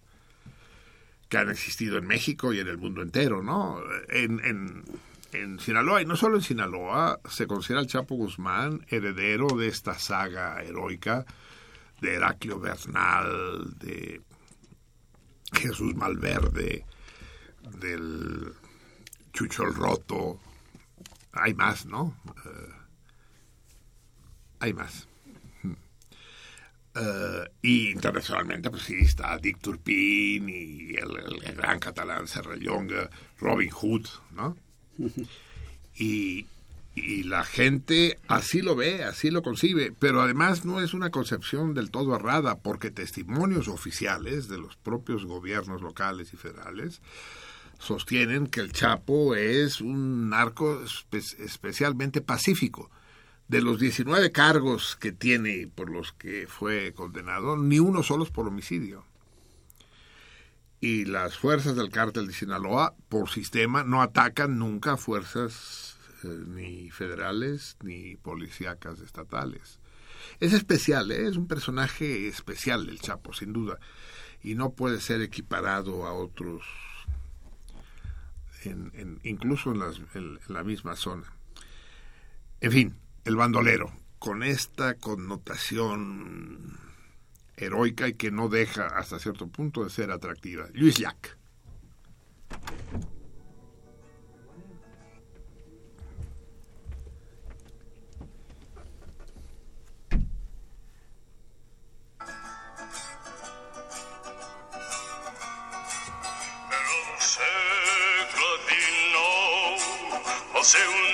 que han existido en México y en el mundo entero, ¿no? En, en Sinaloa, y no solo en Sinaloa, se considera al Chapo Guzmán heredero de esta saga heroica de Heraclio Bernal, de Jesús Malverde, del Chucho el Roto. Hay más, ¿no? Eh, hay más. Eh, y internacionalmente, pues sí, está Dick Turpin y el, el- el gran catalán Serrallong, Robin Hood, ¿no? Y, la gente así lo ve, así lo concibe, pero además no es una concepción del todo errada, porque testimonios oficiales de los propios gobiernos locales y federales sostienen que el Chapo es un narco espe- especialmente pacífico. De los 19 cargos que tiene por los que fue condenado, ni uno solo es por homicidio. Y las fuerzas del cártel de Sinaloa, por sistema, no atacan nunca fuerzas eh, ni federales ni policíacas estatales. Es especial, ¿eh? es un personaje especial el Chapo, sin duda, y no puede ser equiparado a otros en- en- incluso en, las- en la misma zona. En fin, el bandolero, con esta connotación heroica y que no deja hasta cierto punto de ser atractiva. Luis Llach. El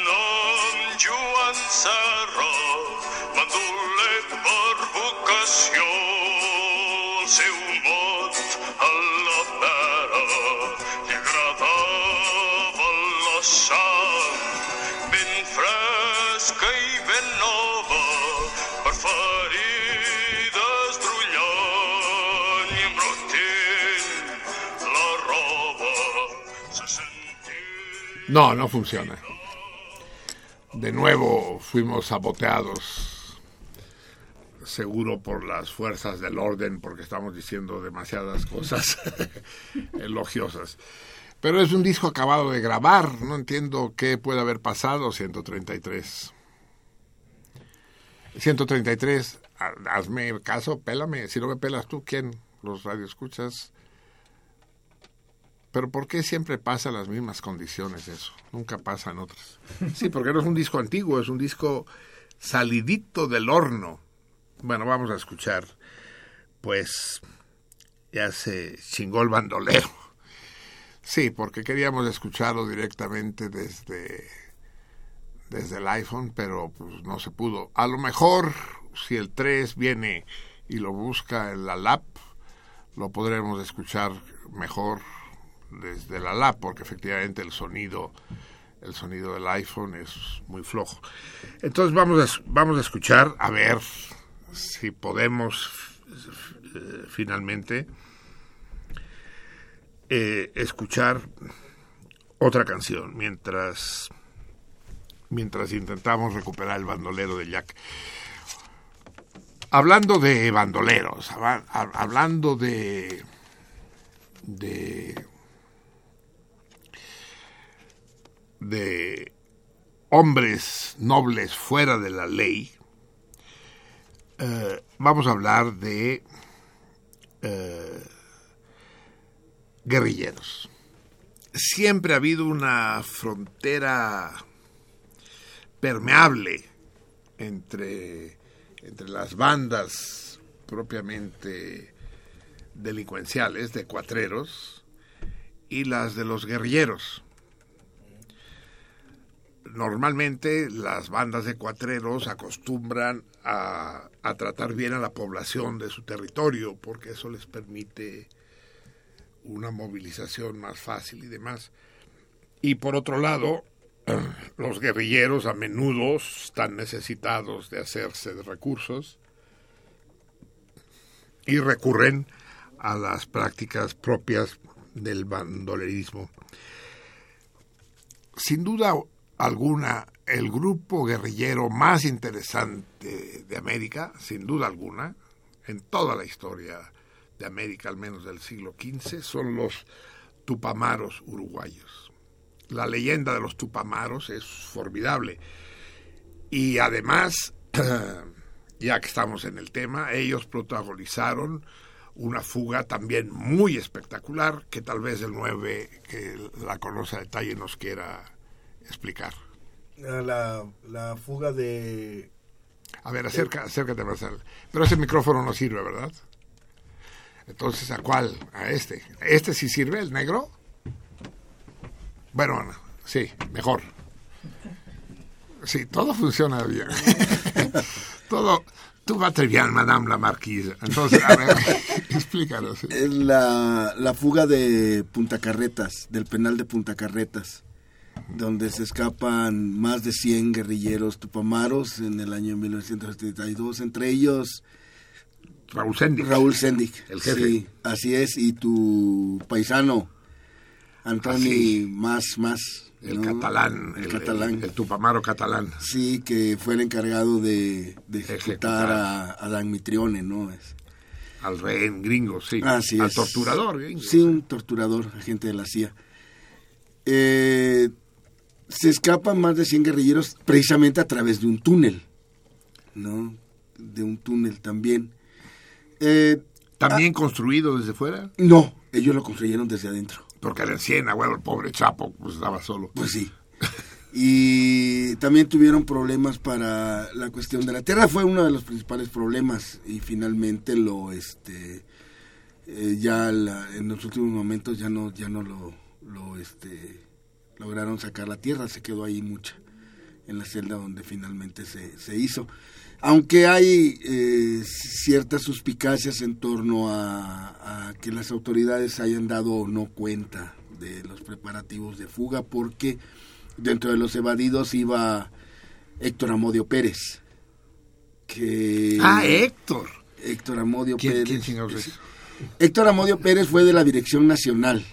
No, no funciona. De nuevo fuimos saboteados, seguro por las fuerzas del orden, porque estamos diciendo demasiadas cosas elogiosas. Pero es un disco acabado de grabar, no entiendo qué puede haber pasado, 133. 133, ha- hazme caso, pélame, si no me pelas tú, ¿quién? Los radioescuchas. Pero ¿por qué siempre pasa las mismas condiciones eso? Nunca pasan otras. Sí, porque no es un disco antiguo, es un disco salidito del horno. Bueno, vamos a escuchar, pues ya se chingó el bandolero. Sí, porque queríamos escucharlo directamente desde, desde el iPhone, pero pues no se pudo. A lo mejor, si el 3 viene y lo busca en la lap, lo podremos escuchar mejor desde la lap, porque efectivamente el sonido, el sonido del iPhone es muy flojo. Entonces vamos a, vamos a escuchar, a ver si podemos eh, finalmente eh, escuchar otra canción mientras mientras intentamos recuperar el bandolero de Jack. Hablando de bandoleros, hab- hab- hablando de de de hombres nobles fuera de la ley, eh, vamos a hablar de eh, guerrilleros. Siempre ha habido una frontera permeable entre, entre las bandas propiamente delincuenciales de cuatreros y las de los guerrilleros. Normalmente las bandas de cuatreros acostumbran a, a tratar bien a la población de su territorio porque eso les permite una movilización más fácil y demás. Y por otro lado, los guerrilleros a menudo están necesitados de hacerse de recursos y recurren a las prácticas propias del bandolerismo. Sin duda alguna, el grupo guerrillero más interesante de América, sin duda alguna, en toda la historia de América, al menos del siglo XV, son los tupamaros uruguayos. La leyenda de los tupamaros es formidable. Y además, ya que estamos en el tema, ellos protagonizaron una fuga también muy espectacular que tal vez el 9 que la conoce a detalle nos quiera explicar. La, la fuga de... A ver, acerca, acércate, Marcel. Pero ese micrófono no sirve, ¿verdad? Entonces, ¿a cuál? A este. ¿Este sí sirve, el negro? Bueno, Ana, sí, mejor. Sí, todo funciona bien. todo, tú va bien, Madame la Marquise. Entonces, a ver, explícanos. Es la, la fuga de Punta Carretas, del penal de Punta Carretas, donde se escapan más de 100 guerrilleros tupamaros en el año 1972, entre ellos Raúl Sendic. Raúl Sendic. El jefe. Sí, así es, y tu paisano, Antoni más, más. El ¿no? catalán, El, el, catalán. el- el tupamaro catalán. Sí, que fue el encargado de, de ejecutar, Ejecutar. a, a Dan Mitrione, ¿no? Es, Al rehén gringo, sí. Así Al es. torturador gringo. Sí, un torturador, agente de la CIA. eh, se escapan más de 100 guerrilleros precisamente a través de un túnel, ¿no? De un túnel también. Eh, ¿También construido desde fuera? no, ellos lo construyeron desde adentro. Porque en Siena, bueno, el pobre Chapo pues estaba solo. Pues sí. Y también tuvieron problemas para la cuestión de la tierra, fue uno de los principales problemas y finalmente lo, este, eh, ya la- en los últimos momentos ya no, ya no lo, lo, este, lograron sacar la tierra, se quedó ahí mucha en la celda donde finalmente se, se hizo. Aunque hay eh, ciertas suspicacias en torno a, a que las autoridades hayan dado o no cuenta de los preparativos de fuga, porque dentro de los evadidos iba Héctor Amodio Pérez. Que Ah, Héctor. Héctor Amodio ¿Quién, Pérez. quién? Héctor Amodio Pérez fue de la Dirección Nacional.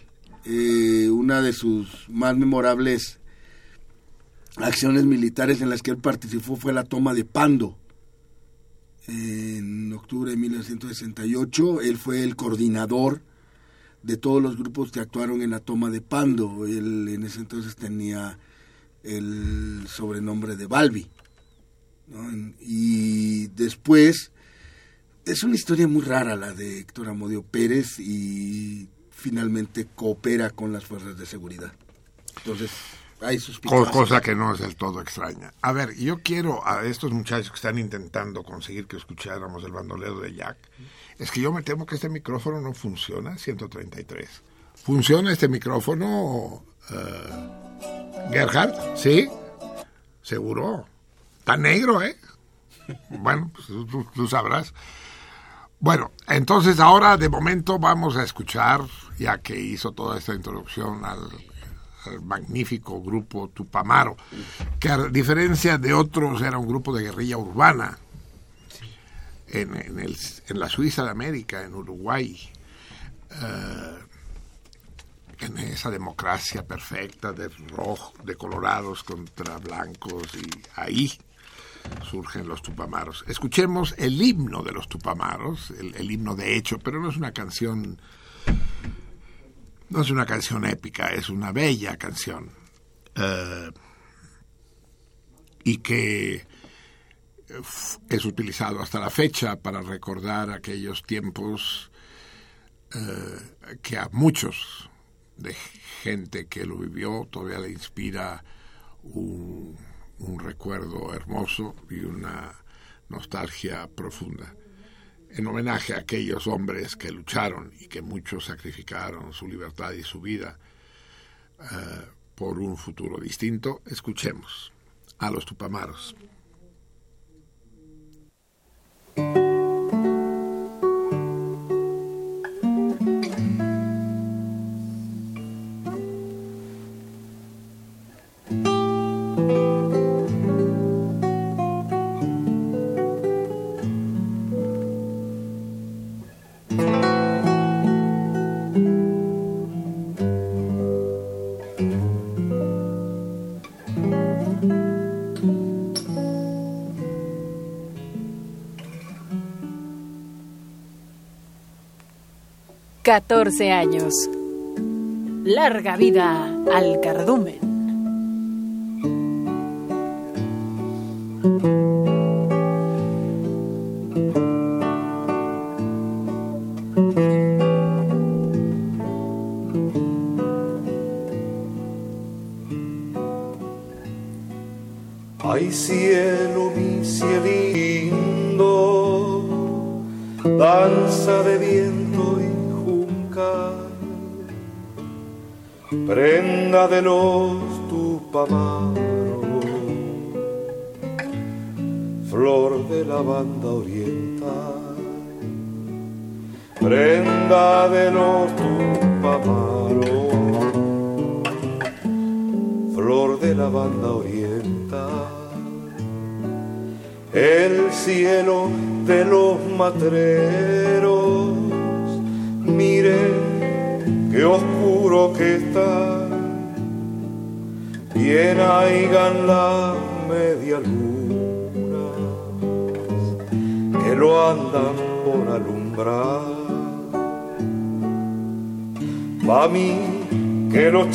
Eh, una de sus más memorables acciones militares en las que él participó fue la toma de Pando. En octubre de 1968, él fue el coordinador de todos los grupos que actuaron en la toma de Pando. Él en ese entonces tenía el sobrenombre de Balbi. Y después es una historia muy rara la de Héctor Amodio Pérez y finalmente coopera con las fuerzas de seguridad. Entonces, hay sus Co- cosa que no es del todo extraña. A ver, yo quiero a estos muchachos que están intentando conseguir que escucháramos el bandolero de Jack, es que yo me temo que este micrófono no funciona, 133. ¿Funciona este micrófono, eh, Gerhard? ¿Sí? ¿Seguro? Está negro, ¿eh? Bueno, pues tú- tú sabrás. Bueno, entonces ahora de momento vamos a escuchar, ya que hizo toda esta introducción al, magnífico grupo Tupamaro, que a diferencia de otros era un grupo de guerrilla urbana en, en el- en la Suiza de América, en Uruguay, eh, en esa democracia perfecta de rojo, de colorados contra blancos y ahí surgen los tupamaros. Escuchemos el himno de los tupamaros, el, himno de hecho, pero no es una canción, no es una canción épica, es una bella canción. Eh, y que es utilizado hasta la fecha para recordar aquellos tiempos eh, que a muchos de gente que lo vivió todavía le inspira un, un recuerdo hermoso y una nostalgia profunda. En homenaje a aquellos hombres que lucharon y que muchos sacrificaron su libertad y su vida eh, por un futuro distinto, escuchemos a los tupamaros. Catorce años. Larga vida al cardumen.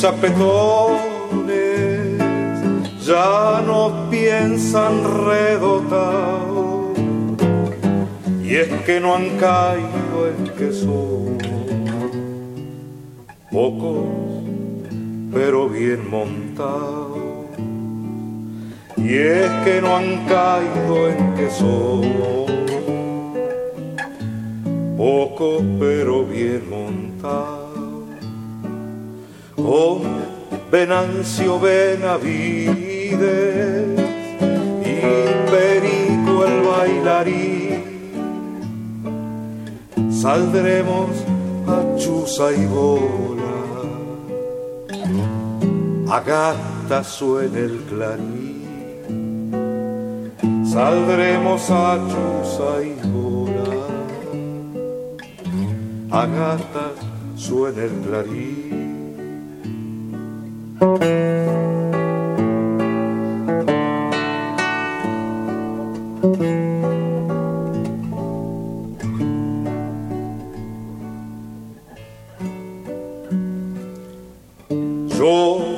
Chapetones ya no piensan redotado y es que no han caído en que son pocos pero bien montados. Y es que no han caído en que son pocos pero bien montados con Venancio Benavides y Perico el bailarín. Saldremos a Chuza y Bola, a Gata suena el clarín. Saldremos a Chuza y Bola, a Gata suena el clarín. Yo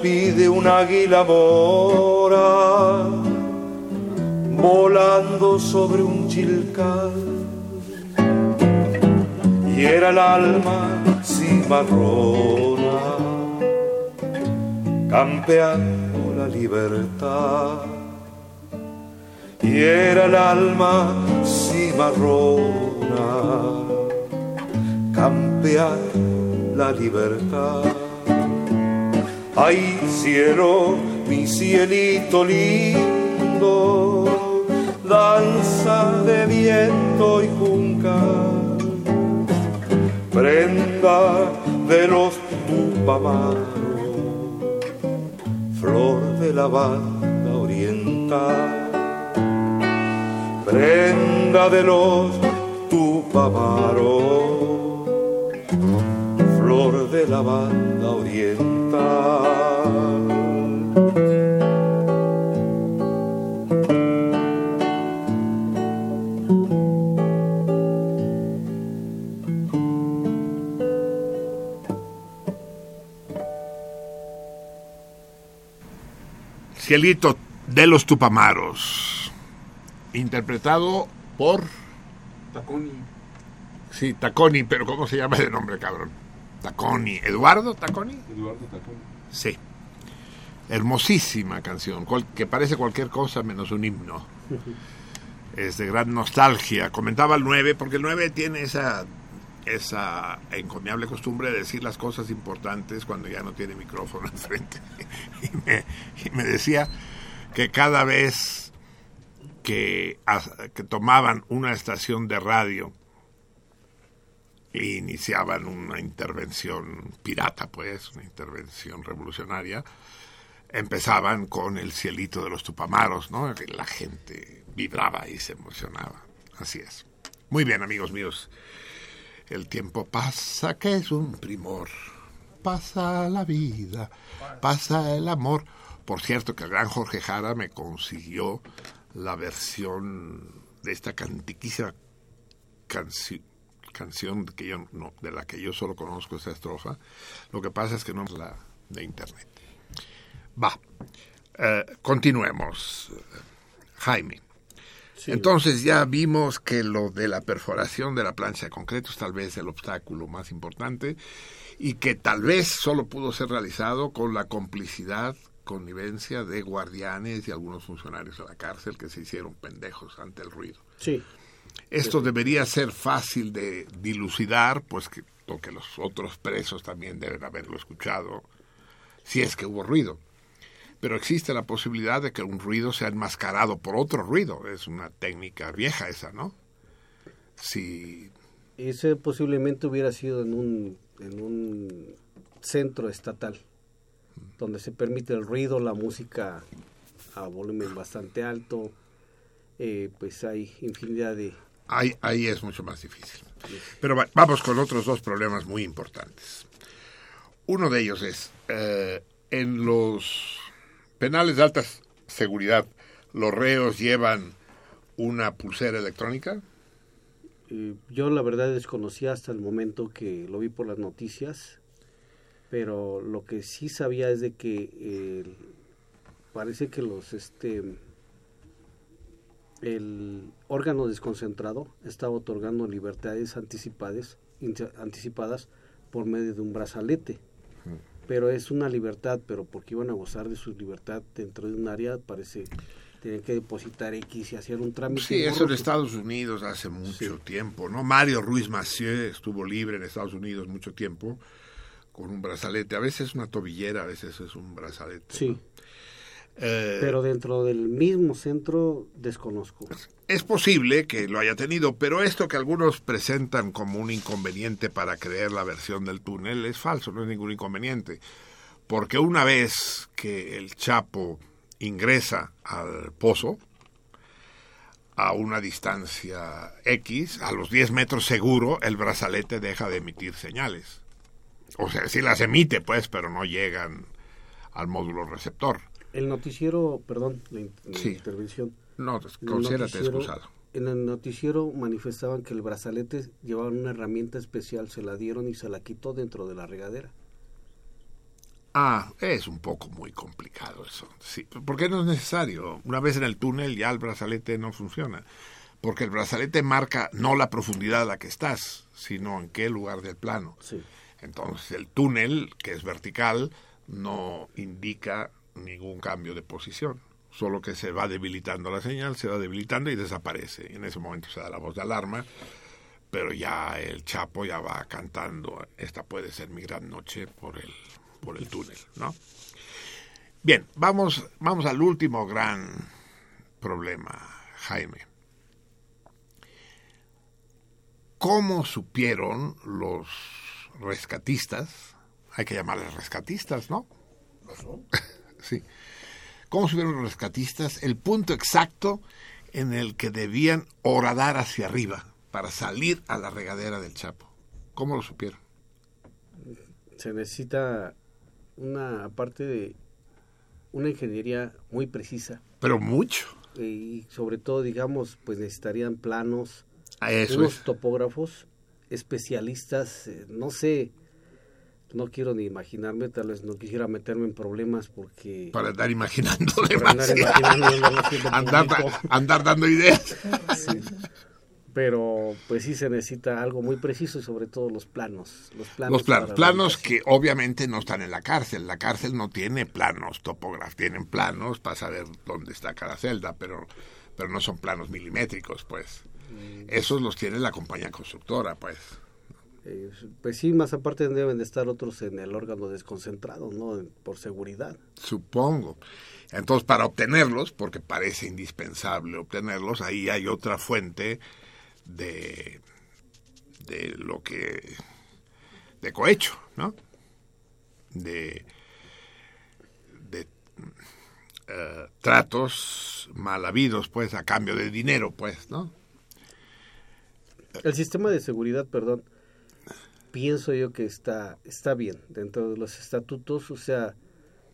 vi un águila volando sobre un chilcal. Y era el alma cimarrona campeando la libertad. Y era el alma cimarrona campear la libertad. Ay cielo, mi cielito lindo, danza de viento y junca, prenda de los de la banda oriental, prenda de los tupamaros, flor de la banda oriental. Cielito de los Tupamaros, interpretado por... Taconi. Sí, Taconi, pero ¿cómo se llama de nombre, cabrón? Taconi. ¿Eduardo Taconi? Eduardo Taconi. Sí. Hermosísima canción, cual- que parece cualquier cosa menos un himno. Es de gran nostalgia. Comentaba el 9, porque el 9 tiene esa, esa encomiable costumbre de decir las cosas importantes cuando ya no tiene micrófono enfrente. Y me, y me decía que cada vez que, que tomaban una estación de radio e iniciaban una intervención pirata, pues, una intervención revolucionaria, empezaban con el cielito de los tupamaros, ¿no? La gente vibraba y se emocionaba. Así es. Muy bien, amigos míos. El tiempo pasa, que es un primor. Pasa la vida, pasa el amor. Por cierto, que el gran Jorge Jara me consiguió la versión de esta cantiquísima canción canción que yo no, de la que yo solo conozco esa estrofa. Lo que pasa es que no es la de internet. Va, eh, continuemos. Jaime. Entonces ya vimos que lo de la perforación de la plancha de concreto es tal vez el obstáculo más importante y que tal vez solo pudo ser realizado con la complicidad, connivencia de guardianes y algunos funcionarios de la cárcel que se hicieron pendejos ante el ruido. Sí. Esto debería ser fácil de dilucidar, pues que, o que los otros presos también deben haberlo escuchado, si es que hubo ruido. Pero existe la posibilidad de que un ruido sea enmascarado por otro ruido. Es una técnica vieja esa, ¿no? Si Ese posiblemente hubiera sido en un, en un centro estatal, donde se permite el ruido, la música a volumen bastante alto, eh, pues hay infinidad de... ahí, ahí es mucho más difícil. Pero va- vamos con otros dos problemas muy importantes. Uno de ellos es, eh, en los penales de alta seguridad, ¿los reos llevan una pulsera electrónica? eh, yo la verdad desconocía hasta el momento que lo vi por las noticias, pero lo que sí sabía es de que parece que los este el órgano desconcentrado estaba otorgando libertades anticipadas anticipadas por medio de un brazalete pero es una libertad pero porque iban a gozar de su libertad dentro de un área parece tienen que depositar X y hacer un trámite Sí, eso en. Estados Unidos hace mucho tiempo, ¿no? Mario Ruiz Massieu estuvo libre en Estados Unidos mucho tiempo con un brazalete. A veces es una tobillera, a veces es un brazalete. Sí. ¿no? Eh, pero dentro del mismo centro desconozco Es posible que lo haya tenido, pero esto que algunos presentan como un inconveniente para creer la versión del túnel es falso, no es ningún inconveniente. Porque una vez que el Chapo ingresa al pozo, a una distancia X, a los 10 metros seguro, el brazalete deja de emitir señales. O sea, sí las emite, pues, pero no llegan al módulo receptor. El noticiero perdón la, in- la Sí. intervención No, el considérate excusado. En el noticiero manifestaban que el brazalete llevaba una herramienta especial, se la dieron y se la quitó dentro de la regadera. Ah, es un poco muy complicado eso. Sí, porque no es necesario. Una vez en el túnel ya el brazalete no funciona. Porque el brazalete marca no la profundidad a la que estás, sino en qué lugar del plano. Sí. Entonces el túnel, que es vertical, no indica ningún cambio de posición. Solo que se va debilitando la señal, se va debilitando y desaparece. En ese momento se da la voz de alarma, pero ya el Chapo ya va cantando. Esta puede ser mi gran noche por el, por el túnel, ¿no? Bien, vamos, vamos al último gran problema, Jaime. ¿Cómo supieron los rescatistas? Hay que llamarles rescatistas, ¿no? sí. ¿Cómo supieron los rescatistas el punto exacto en el que debían horadar hacia arriba para salir a la regadera del Chapo? ¿Cómo lo supieron? Se necesita una parte de una ingeniería muy precisa Pero mucho. y sobre todo, digamos, pues necesitarían planos, A eso unos es. topógrafos, especialistas, eh, no sé, no quiero ni imaginarme, tal vez no quisiera meterme en problemas porque... Para andar imaginando Para andar imaginando, andar dando ideas. Sí. Pero pues sí se necesita algo muy preciso y sobre todo los planos. Los planos, Los planos, que obviamente no están en la cárcel. La cárcel no tiene planos topógrafos, tienen planos para saber dónde está cada celda, pero, pero no son planos milimétricos, pues. Esos los tiene la compañía constructora, pues. Eh, pues sí, más aparte deben de estar otros en el órgano desconcentrado, ¿no? Por seguridad. Supongo. Entonces, para obtenerlos, porque parece indispensable obtenerlos, ahí hay otra fuente de, de lo que... de cohecho, ¿no? De, de eh, tratos mal habidos, pues, a cambio de dinero, pues, ¿no? El sistema de seguridad, perdón, pienso yo que está, está bien dentro de los estatutos, o sea,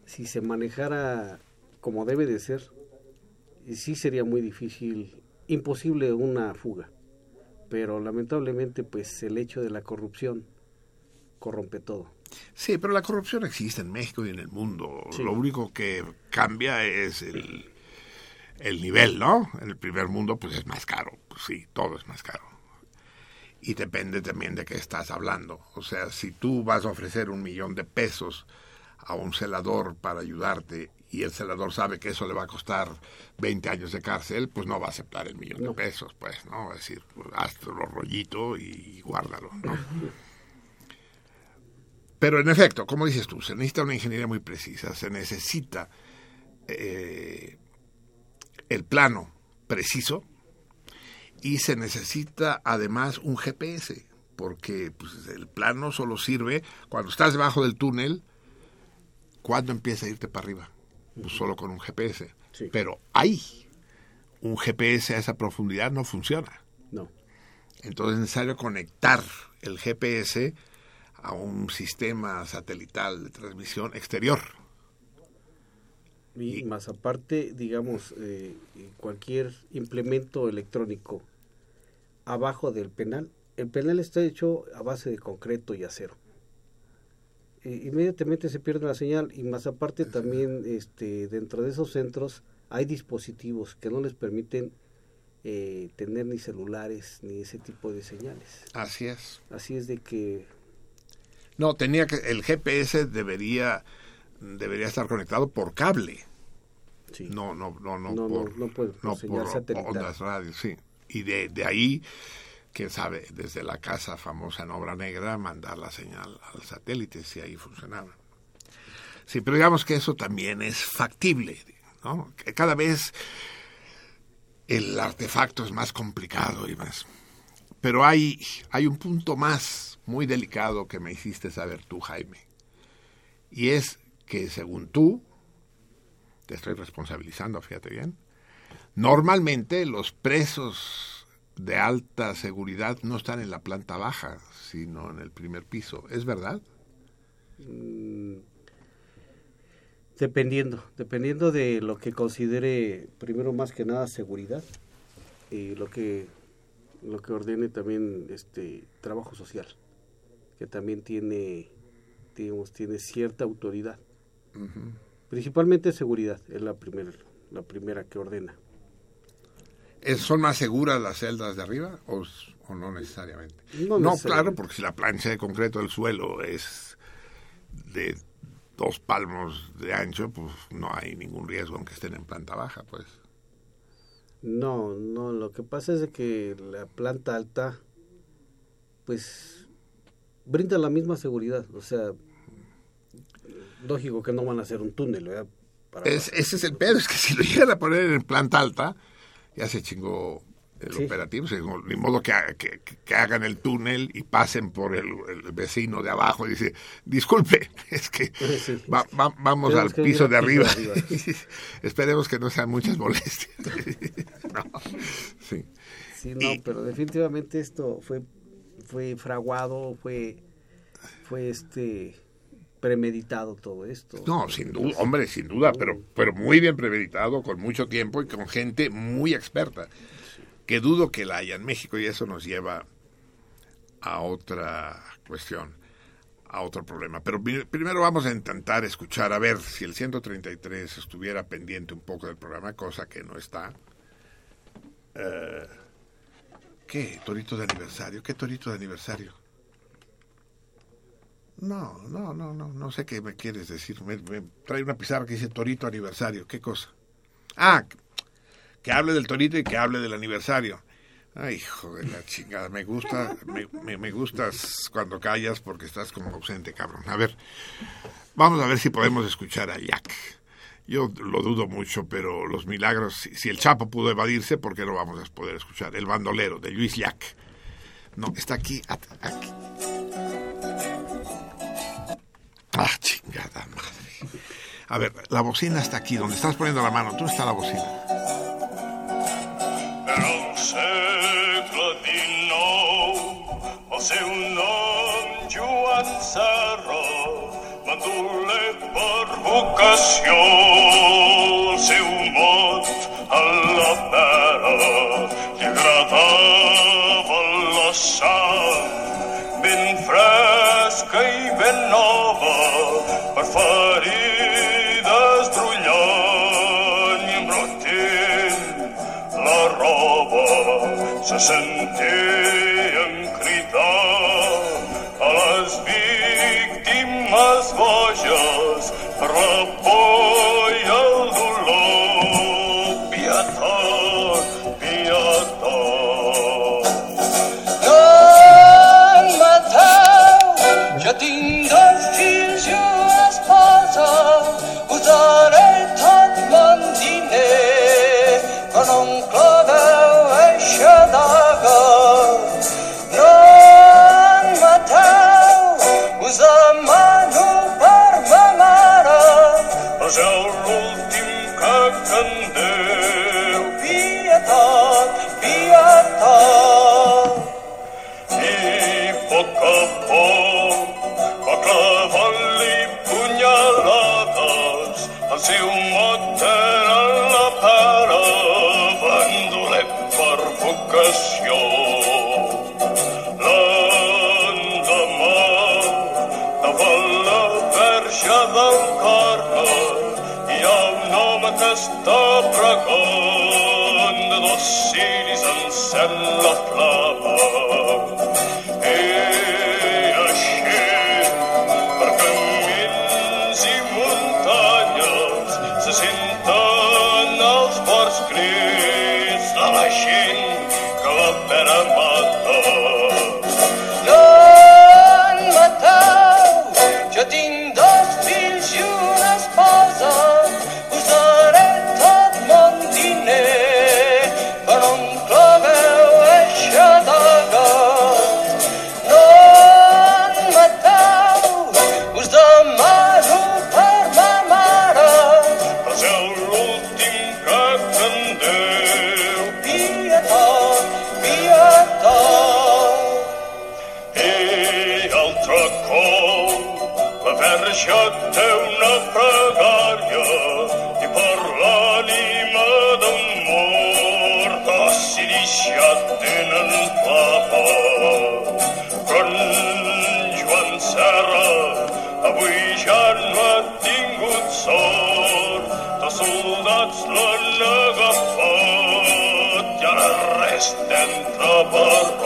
si se manejara como debe de ser, y sí sería muy difícil, imposible una fuga. Pero lamentablemente, pues el hecho de la corrupción corrompe todo. Sí, pero la corrupción existe en México y en el mundo. Sí. Lo único que cambia es el, el nivel, ¿no? En el primer mundo, pues es más caro. Pues sí, todo es más caro. Y depende también de qué estás hablando. O sea, si tú vas a ofrecer un millón de pesos a un celador para ayudarte y el celador sabe que eso le va a costar 20 años de cárcel, pues no va a aceptar el millón de pesos, pues, ¿no? Es decir, pues, hazlo rollito y guárdalo, ¿no? Pero en efecto, como dices tú, se necesita una ingeniería muy precisa, se necesita eh, el plano preciso y se necesita además un GPS, porque pues, el plano solo sirve cuando estás debajo del túnel, cuando empieza a irte para arriba, pues solo con un GPS. Pero ahí, un GPS a esa profundidad no funciona. No. Entonces es necesario conectar el GPS a un sistema satelital de transmisión exterior. Y, más aparte, digamos, eh, cualquier implemento electrónico abajo del penal, el penal está hecho a base de concreto y acero. eh, inmediatamente se pierde la señal y más aparte también este dentro de esos centros hay dispositivos que no les permiten eh, tener ni celulares ni ese tipo de señales. Así es. Así es de que No, tenía que el GPS debería debería estar conectado por cable. Sí. No, no, no, no, No, no, por, no puede, por señal satelital. ondas radio, sí. Y de, de ahí, quién sabe, desde la casa famosa en Obra Negra, mandar la señal al satélite, si ahí funcionaba. Sí, pero digamos que eso también es factible, ¿no? Cada vez el artefacto es más complicado y más. Pero hay, hay un punto más muy delicado que me hiciste saber tú, Jaime. Y es que según tú, te estoy responsabilizando, fíjate bien, normalmente los presos de alta seguridad no están en la planta baja, sino en el primer piso. ¿Es verdad? mm, dependiendo, dependiendo de lo que considere primero más que nada seguridad y lo que lo que ordene también este trabajo social, que también tiene digamos tiene cierta autoridad. Principalmente seguridad es la primera la primera que ordena. ¿Es- ¿Son más seguras las celdas de arriba o, no necesariamente? No claro, porque si la plancha de concreto del suelo es de dos palmos de ancho, pues no hay ningún riesgo aunque estén en planta baja, pues. No, no, lo que pasa es que la planta alta, pues, brinda la misma seguridad. O sea, lógico que no van a hacer un túnel, ¿verdad? Para- Es, ese es el pedo, es que si lo llegan a poner en planta alta, ya se chingó el Sí. operativo, ni modo que, que, hagan el túnel y pasen por el, el vecino de abajo y dice, disculpe, es que Sí. va- va- vamos al piso de arriba. Esperemos que no sean muchas molestias. No, sí. Sí, no, Y- pero definitivamente esto fue, fue fraguado, fue, fue este premeditado todo esto. No, sin duda, hombre, sin duda, pero, pero muy bien premeditado, con mucho tiempo y con gente muy experta. Que dudo que la haya en México y eso nos lleva a otra cuestión, a otro problema. Pero pri- primero vamos a intentar escuchar, a ver si el 133 estuviera pendiente un poco del programa, cosa que no está. Eh, ¿Qué? ¿Torito de aniversario? ¿Qué torito de aniversario? No, no, no, no, no sé qué me quieres decir. Me, trae una pizarra que dice Torito aniversario. ¿Qué cosa? Ah, que hable del Torito y que hable del aniversario. Ay, hijo de la chingada, me gusta, me, me, gustas cuando callas porque estás como ausente, cabrón. A ver, vamos a ver si podemos escuchar a Jack. Yo lo dudo mucho, pero los milagros, si, el Chapo pudo evadirse, ¿por qué no vamos a poder escuchar? El bandolero de Luis Jack. No, está aquí, aquí. Ah, chingada madre. A ver, la bocina está aquí, donde estás poniendo la mano. ¿Tú está la bocina? ben fresca i ben nova per ferides brollant i embrotint la roba. Se sentien cridar a les víctimes boges per la por 나를 탓만 니네 그놈 클럽에 외쳐다가 넌 맡아 우자만우 바르마마라 어제 울팀 같은데 비에다 비에다 Poco a poco, poco a poco. Farsi un mottere para, bandole per vocazione. L'andamà, da valla verge del carne, hi ha un home la flama. Ell crits de la gent que resta entre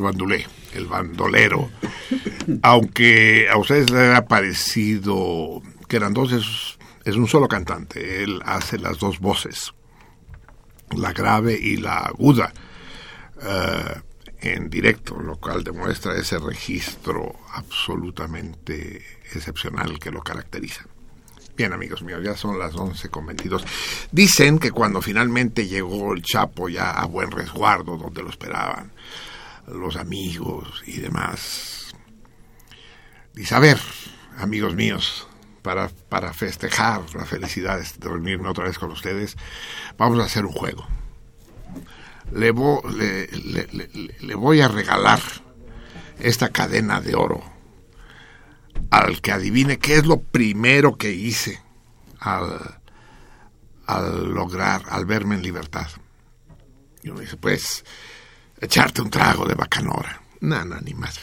el bandoler, el bandolero. Aunque a ustedes les ha parecido que eran dos, es, es un solo cantante. Él hace las dos voces, la grave y la aguda, eh, en directo, lo cual demuestra ese registro absolutamente excepcional que lo caracteriza. Bien, amigos míos, ya son las 11 con 22. Dicen que cuando finalmente llegó el Chapo ya a buen resguardo, donde lo esperaban los amigos y demás, dice, a ver, amigos míos, para, para festejar la felicidad de reunirme otra vez con ustedes, vamos a hacer un juego. Le, vo- le- le- le- le voy a regalar esta cadena de oro al que adivine qué es lo primero que hice al, al lograr, al verme en libertad. Y uno dice, pues, echarte un trago de bacanora. No, no, ni más.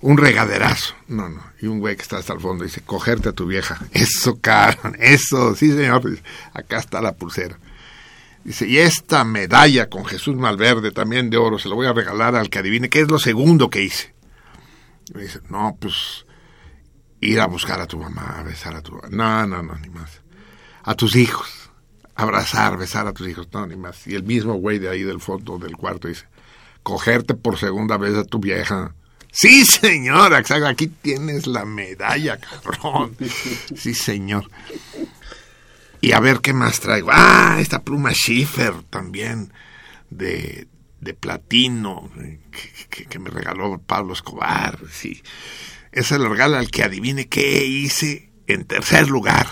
Un regaderazo. No, no. Y un güey que está hasta el fondo dice, cogerte a tu vieja. Eso, cabrón. Eso, sí, señor. Dice, Acá está la pulsera. Dice, y esta medalla con Jesús Malverde, también de oro, se la voy a regalar al que adivine qué es lo segundo que hice. Y me dice, no, pues ir a buscar a tu mamá, a besar a tu No, no, no, ni más. A tus hijos. Abrazar, besar a tus hijos. No, ni más. Y el mismo güey de ahí del fondo del cuarto dice, cogerte por segunda vez a tu vieja. Sí, exacto. Aquí tienes la medalla, cabrón. Sí, señor. Y a ver qué más traigo. Ah, esta pluma Schiffer también, de, de platino, que, que- me regaló Pablo Escobar. Sí. Esa le regala al que adivine qué hice en tercer lugar.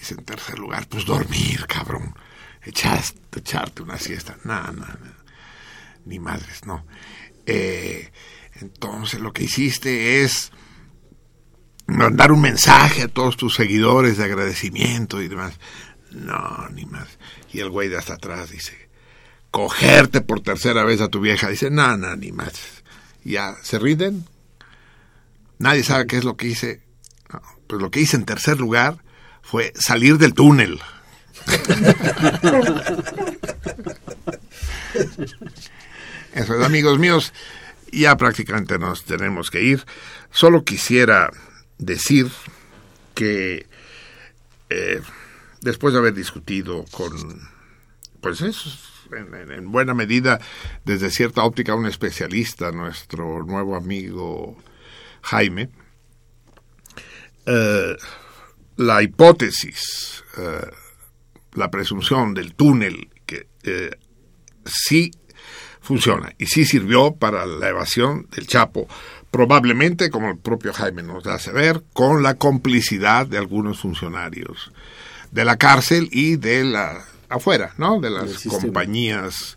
Hice en tercer lugar, pues dormir, cabrón. Echaste, echarte una siesta. No. Ni madres, no. Eh, entonces lo que hiciste es mandar un mensaje a todos tus seguidores de agradecimiento y demás. No, ni más. Y el güey de hasta atrás dice, cogerte por tercera vez a tu vieja. Dice, no, no, ni más. Ya, ¿se rinden? Nadie sabe qué es lo que hice. Pues lo que hice en tercer lugar fue salir del túnel. Eso es, amigos míos, ya prácticamente nos tenemos que ir. Solo quisiera decir que eh, después de haber discutido con, pues eso, en, en, buena medida, desde cierta óptica, un especialista, nuestro nuevo amigo Jaime, eh, la hipótesis, eh, la presunción del túnel que sí funciona y sí sirvió para la evasión del Chapo, probablemente, como el propio Jaime nos hace ver, con la complicidad de algunos funcionarios de la cárcel y de la afuera, ¿no? De las compañías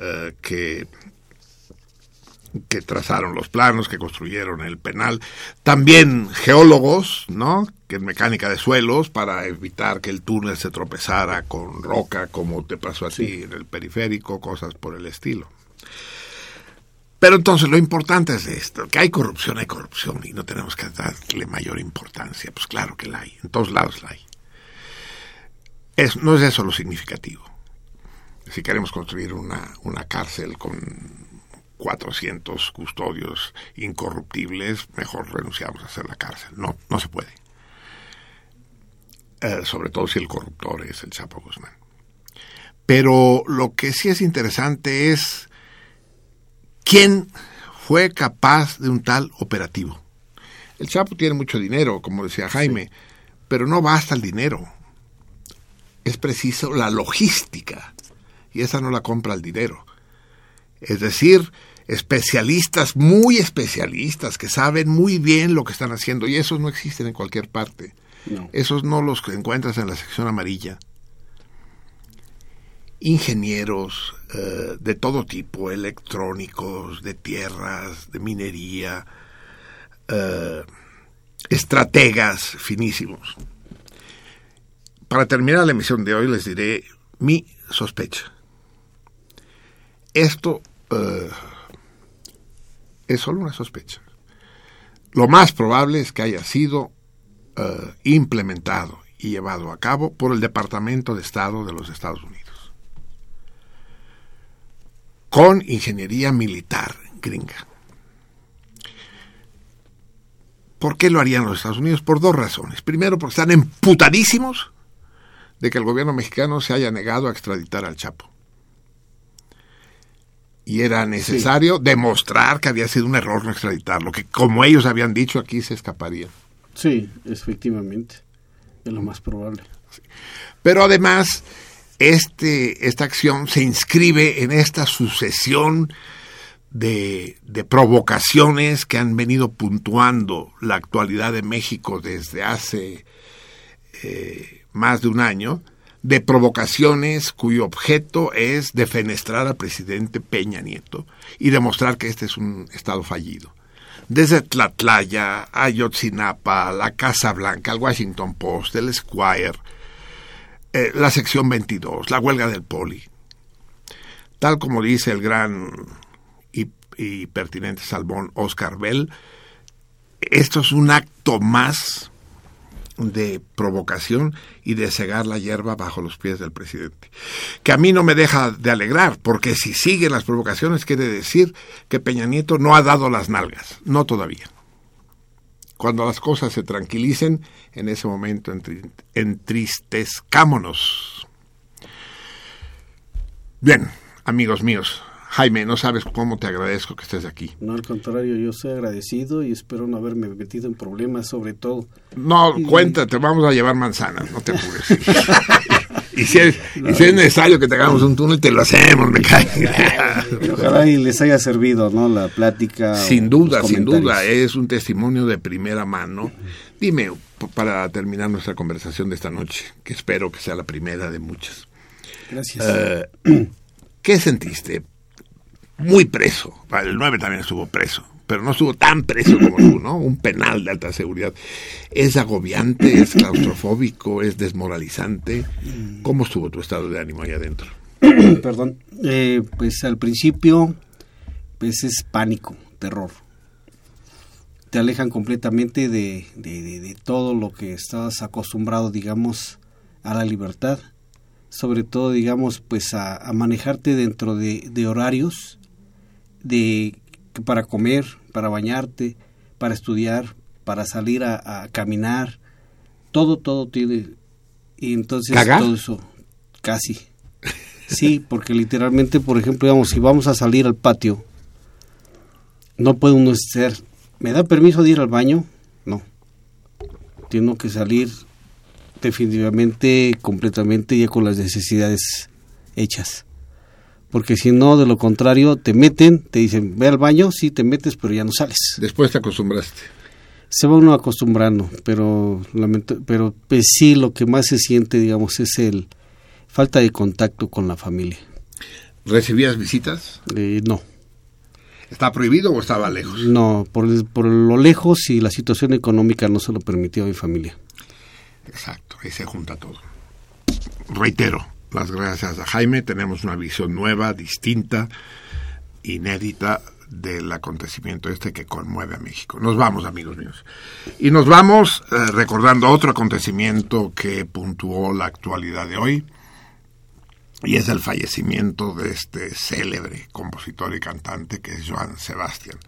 eh, que que trazaron los planos, que construyeron el penal, también geólogos, ¿no? Que en mecánica de suelos para evitar que el túnel se tropezara con roca, como te pasó a ti en el periférico, cosas por el estilo. Pero entonces lo importante es esto, que hay corrupción, hay corrupción y no tenemos que darle mayor importancia. Pues claro que la hay, en todos lados la hay. No es eso lo significativo. Si queremos construir una, una cárcel con 400 custodios incorruptibles, mejor renunciamos a hacer la cárcel. No, no se puede. Eh, sobre todo si el corruptor es el Chapo Guzmán. Pero lo que sí es interesante es quién fue capaz de un tal operativo. El Chapo tiene mucho dinero, como decía Jaime, sí. pero no basta el dinero. Es preciso la logística. Y esa no la compra el dinero. Es decir, especialistas, muy especialistas, que saben muy bien lo que están haciendo, y esos no existen en cualquier parte. No. Esos no los encuentras en la sección amarilla. Ingenieros eh, de todo tipo, electrónicos, de tierras, de minería, eh, estrategas finísimos. Para terminar la emisión de hoy les diré mi sospecha. Esto uh, es solo una sospecha. Lo más probable es que haya sido implementado y llevado a cabo por el Departamento de Estado de los Estados Unidos, con ingeniería militar gringa. ¿Por qué lo harían los Estados Unidos? Por dos razones. Primero, porque están emputadísimos de que el gobierno mexicano se haya negado a extraditar al Chapo y era necesario sí. demostrar que había sido un error no extraditarlo, que como ellos habían dicho aquí se escaparía. Sí, efectivamente, es lo más probable. Sí. Pero además, este, esta acción se inscribe en esta sucesión de, de provocaciones que han venido puntuando la actualidad de México desde hace eh, más de un año, de provocaciones cuyo objeto es defenestrar al presidente Peña Nieto y demostrar que este es un Estado fallido. Desde Tlatlaya, Ayotzinapa, la Casa Blanca, el Washington Post, el Squire, eh, la sección 22, la huelga del Poli. Tal como dice el gran y, pertinente salmón Oscar Bell, esto es un acto más de provocación y de cegar la hierba bajo los pies del presidente. Que a mí no me deja de alegrar, porque si siguen las provocaciones quiere decir que Peña Nieto no ha dado las nalgas, no todavía. Cuando las cosas se tranquilicen, en ese momento entristezcámonos. Bien, amigos míos, Jaime, no sabes cómo te agradezco que estés aquí. No, al contrario, yo soy agradecido y espero no haberme metido en problemas, sobre todo. No, cuéntate, vamos a llevar manzanas, no te apures. y, si es, no, y si es necesario que te hagamos un túnel, te lo hacemos, me cae. Ojalá y les haya servido, ¿no? La plática. Sin duda, sin duda, es un testimonio de primera mano. Dime, para terminar nuestra conversación de esta noche, que espero que sea la primera de muchas. Gracias. Uh, ¿Qué sentiste? muy preso. El 9 también estuvo preso, pero no estuvo tan preso como tú, ¿no? Un penal de alta seguridad. Es agobiante, es claustrofóbico, es desmoralizante. ¿Cómo estuvo tu estado de ánimo ahí adentro? Perdón. Eh, pues al principio, pues es pánico, terror. Te alejan completamente de, de, de, todo lo que estabas acostumbrado, digamos, a la libertad. sobre todo, digamos, pues a, a manejarte dentro de, de horarios de para comer, para bañarte, para estudiar, para salir a, a caminar, todo, todo tiene y entonces ¿Cagar? todo eso casi sí, porque literalmente, por ejemplo, digamos, si vamos a salir al patio, no puede uno ser, ¿me da permiso de ir al baño? No. Tengo que salir definitivamente, completamente ya con las necesidades hechas. Porque si no, de lo contrario, te meten, te dicen, ve al baño, sí te metes, pero ya no sales. Después te acostumbraste. Se va uno acostumbrando, pero, lamento- pero pues sí, lo que más se siente, digamos, es el falta de contacto con la familia. ¿Recibías visitas? Eh, no. ¿Está prohibido o estaba lejos? No, por, por lo lejos y la situación económica no se lo permitió a mi familia. Exacto, ahí se junta todo. Reitero, las gracias a Jaime, tenemos una visión nueva, distinta, inédita del acontecimiento este que conmueve a México. Nos vamos, amigos míos. Y nos vamos eh, recordando otro acontecimiento que puntuó la actualidad de hoy, y es el fallecimiento de este célebre compositor y cantante que es Joan Sebastián.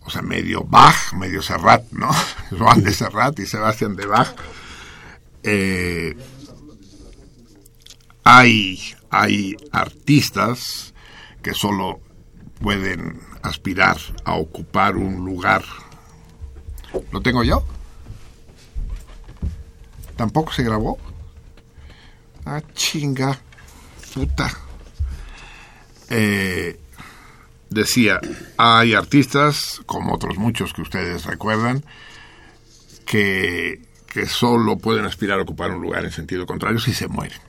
O sea, medio Bach, medio Serrat, ¿no? Joan de Serrat y Sebastián de Bach. Eh, hay, hay artistas que solo pueden aspirar a ocupar un lugar. ¿Lo tengo yo? ¿Tampoco se grabó? Ah, chinga. Puta. Eh, decía, hay artistas, como otros muchos que ustedes recuerdan, que, que solo pueden aspirar a ocupar un lugar en sentido contrario si se mueren.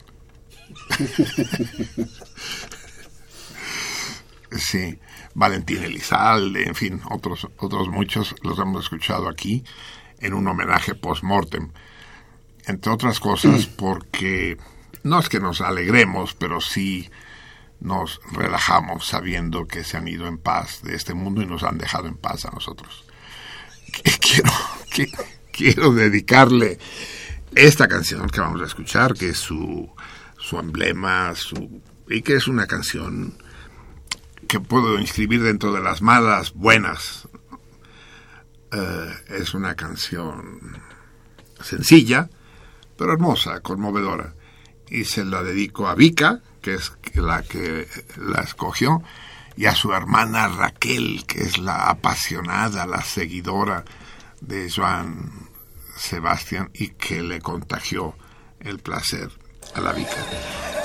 Sí, Valentín Elizalde, en fin, otros, otros muchos los hemos escuchado aquí en un homenaje post-mortem. Entre otras cosas porque no es que nos alegremos, pero sí nos relajamos sabiendo que se han ido en paz de este mundo y nos han dejado en paz a nosotros. Quiero, quiero dedicarle esta canción que vamos a escuchar, que es su, su emblema, su, y que es una canción que puedo inscribir dentro de las malas buenas. Eh, es una canción sencilla, pero hermosa, conmovedora. Y se la dedico a Vika, que es la que la escogió, y a su hermana Raquel, que es la apasionada, la seguidora de Joan Sebastián y que le contagió el placer a la Vika.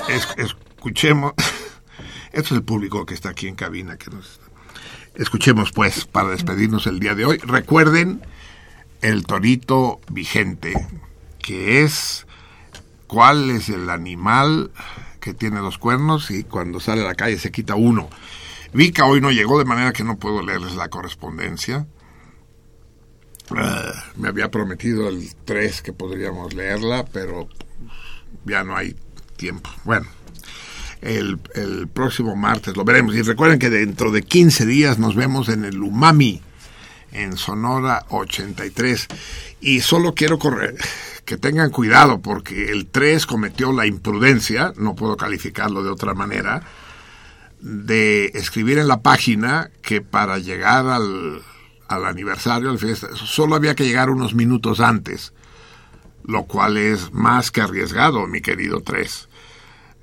Es- escuchemos, esto es el público que está aquí en cabina, que nos escuchemos pues para despedirnos el día de hoy. Recuerden el torito vigente, que es cuál es el animal que tiene dos cuernos y cuando sale a la calle se quita uno. Vika hoy no llegó, de manera que no puedo leerles la correspondencia. Eh, me había prometido el 3 que podríamos leerla, pero ya no hay tiempo. Bueno, el, el próximo martes lo veremos. Y recuerden que dentro de 15 días nos vemos en el Umami, en Sonora 83. Y solo quiero correr, que tengan cuidado porque el 3 cometió la imprudencia, no puedo calificarlo de otra manera, de escribir en la página que para llegar al, al aniversario, al fiesta, solo había que llegar unos minutos antes, lo cual es más que arriesgado, mi querido 3.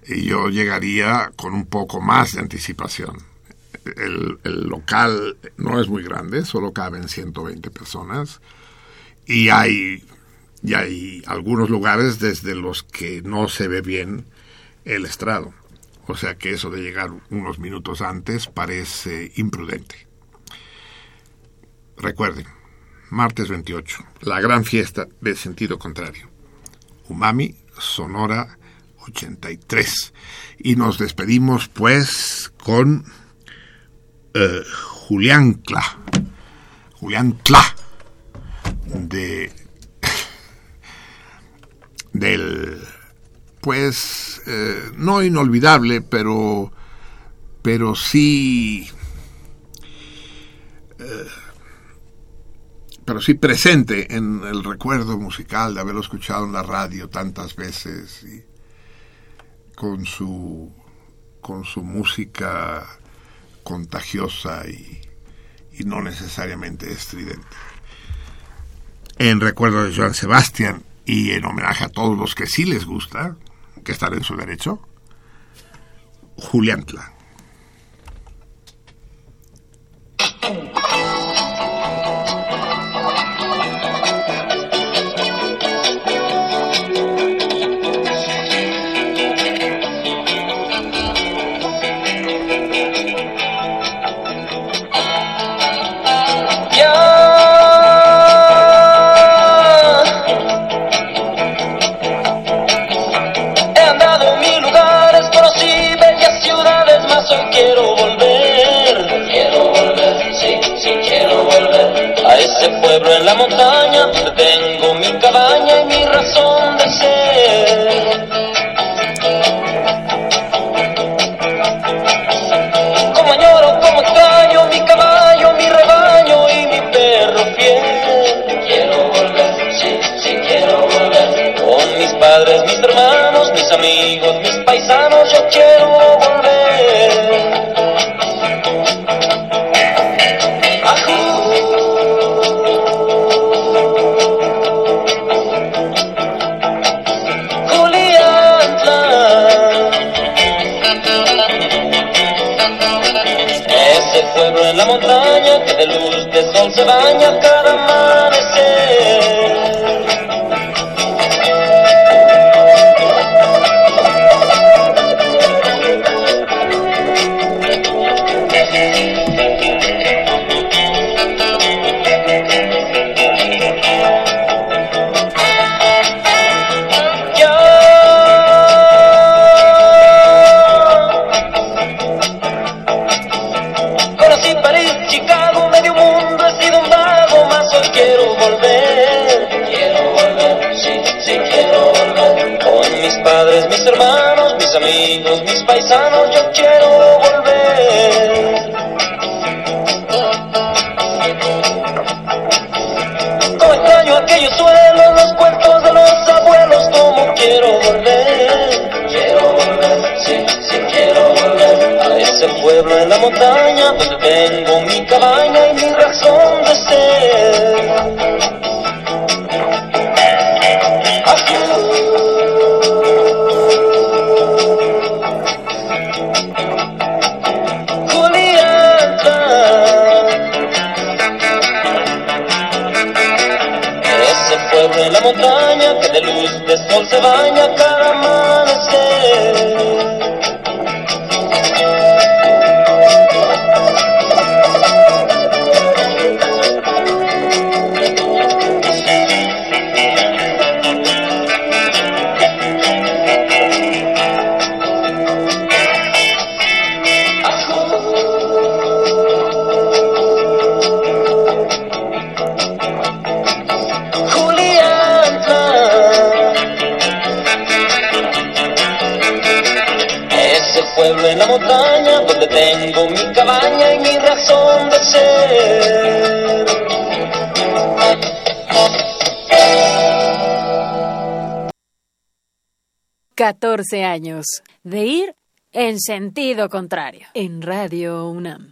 Y yo llegaría con un poco más de anticipación. El, el local no es muy grande, solo caben 120 personas y hay, y hay algunos lugares desde los que no se ve bien el estrado. O sea que eso de llegar unos minutos antes parece imprudente. Recuerden, martes 28, la gran fiesta de sentido contrario. Umami, Sonora 83. Y nos despedimos pues con eh, Julián Cla. Julián Cla de del pues eh, no inolvidable pero pero sí eh, pero sí presente en el recuerdo musical de haberlo escuchado en la radio tantas veces y con su con su música contagiosa y, y no necesariamente estridente. En recuerdo de Joan Sebastián y en homenaje a todos los que sí les gusta, que están en su derecho, Julián Tla. Pueblo en la montaña donde tengo mi cabaña y mi razón de ser. 14 años de ir en sentido contrario en Radio UNAM.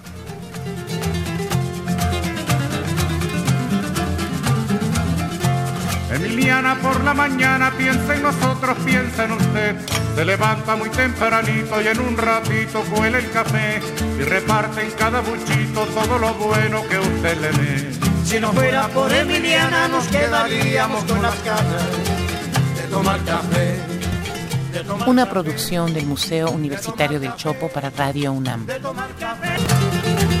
Emiliana por la mañana piensa en nosotros, piensa en usted. Se levanta muy tempranito y en un ratito cuela el café y reparte en cada buchito todo lo bueno que usted le dé. Si no fuera por Emiliana nos quedaríamos con las ganas de tomar café. de tomar Una café, producción del Museo Universitario del Chopo para Radio UNAM. de tomar café.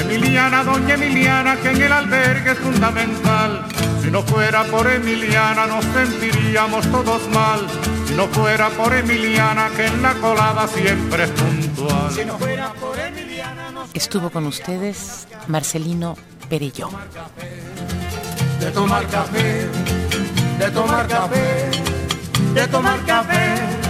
Emiliana, doña Emiliana, que en el albergue es fundamental. Si no fuera por Emiliana nos sentiríamos todos mal. Si no fuera por Emiliana, que en la colada siempre es puntual. Si no fuera por Emiliana nos Estuvo con ustedes Marcelino Perelló. de tomar café, de tomar café, de tomar café. Emiliana ya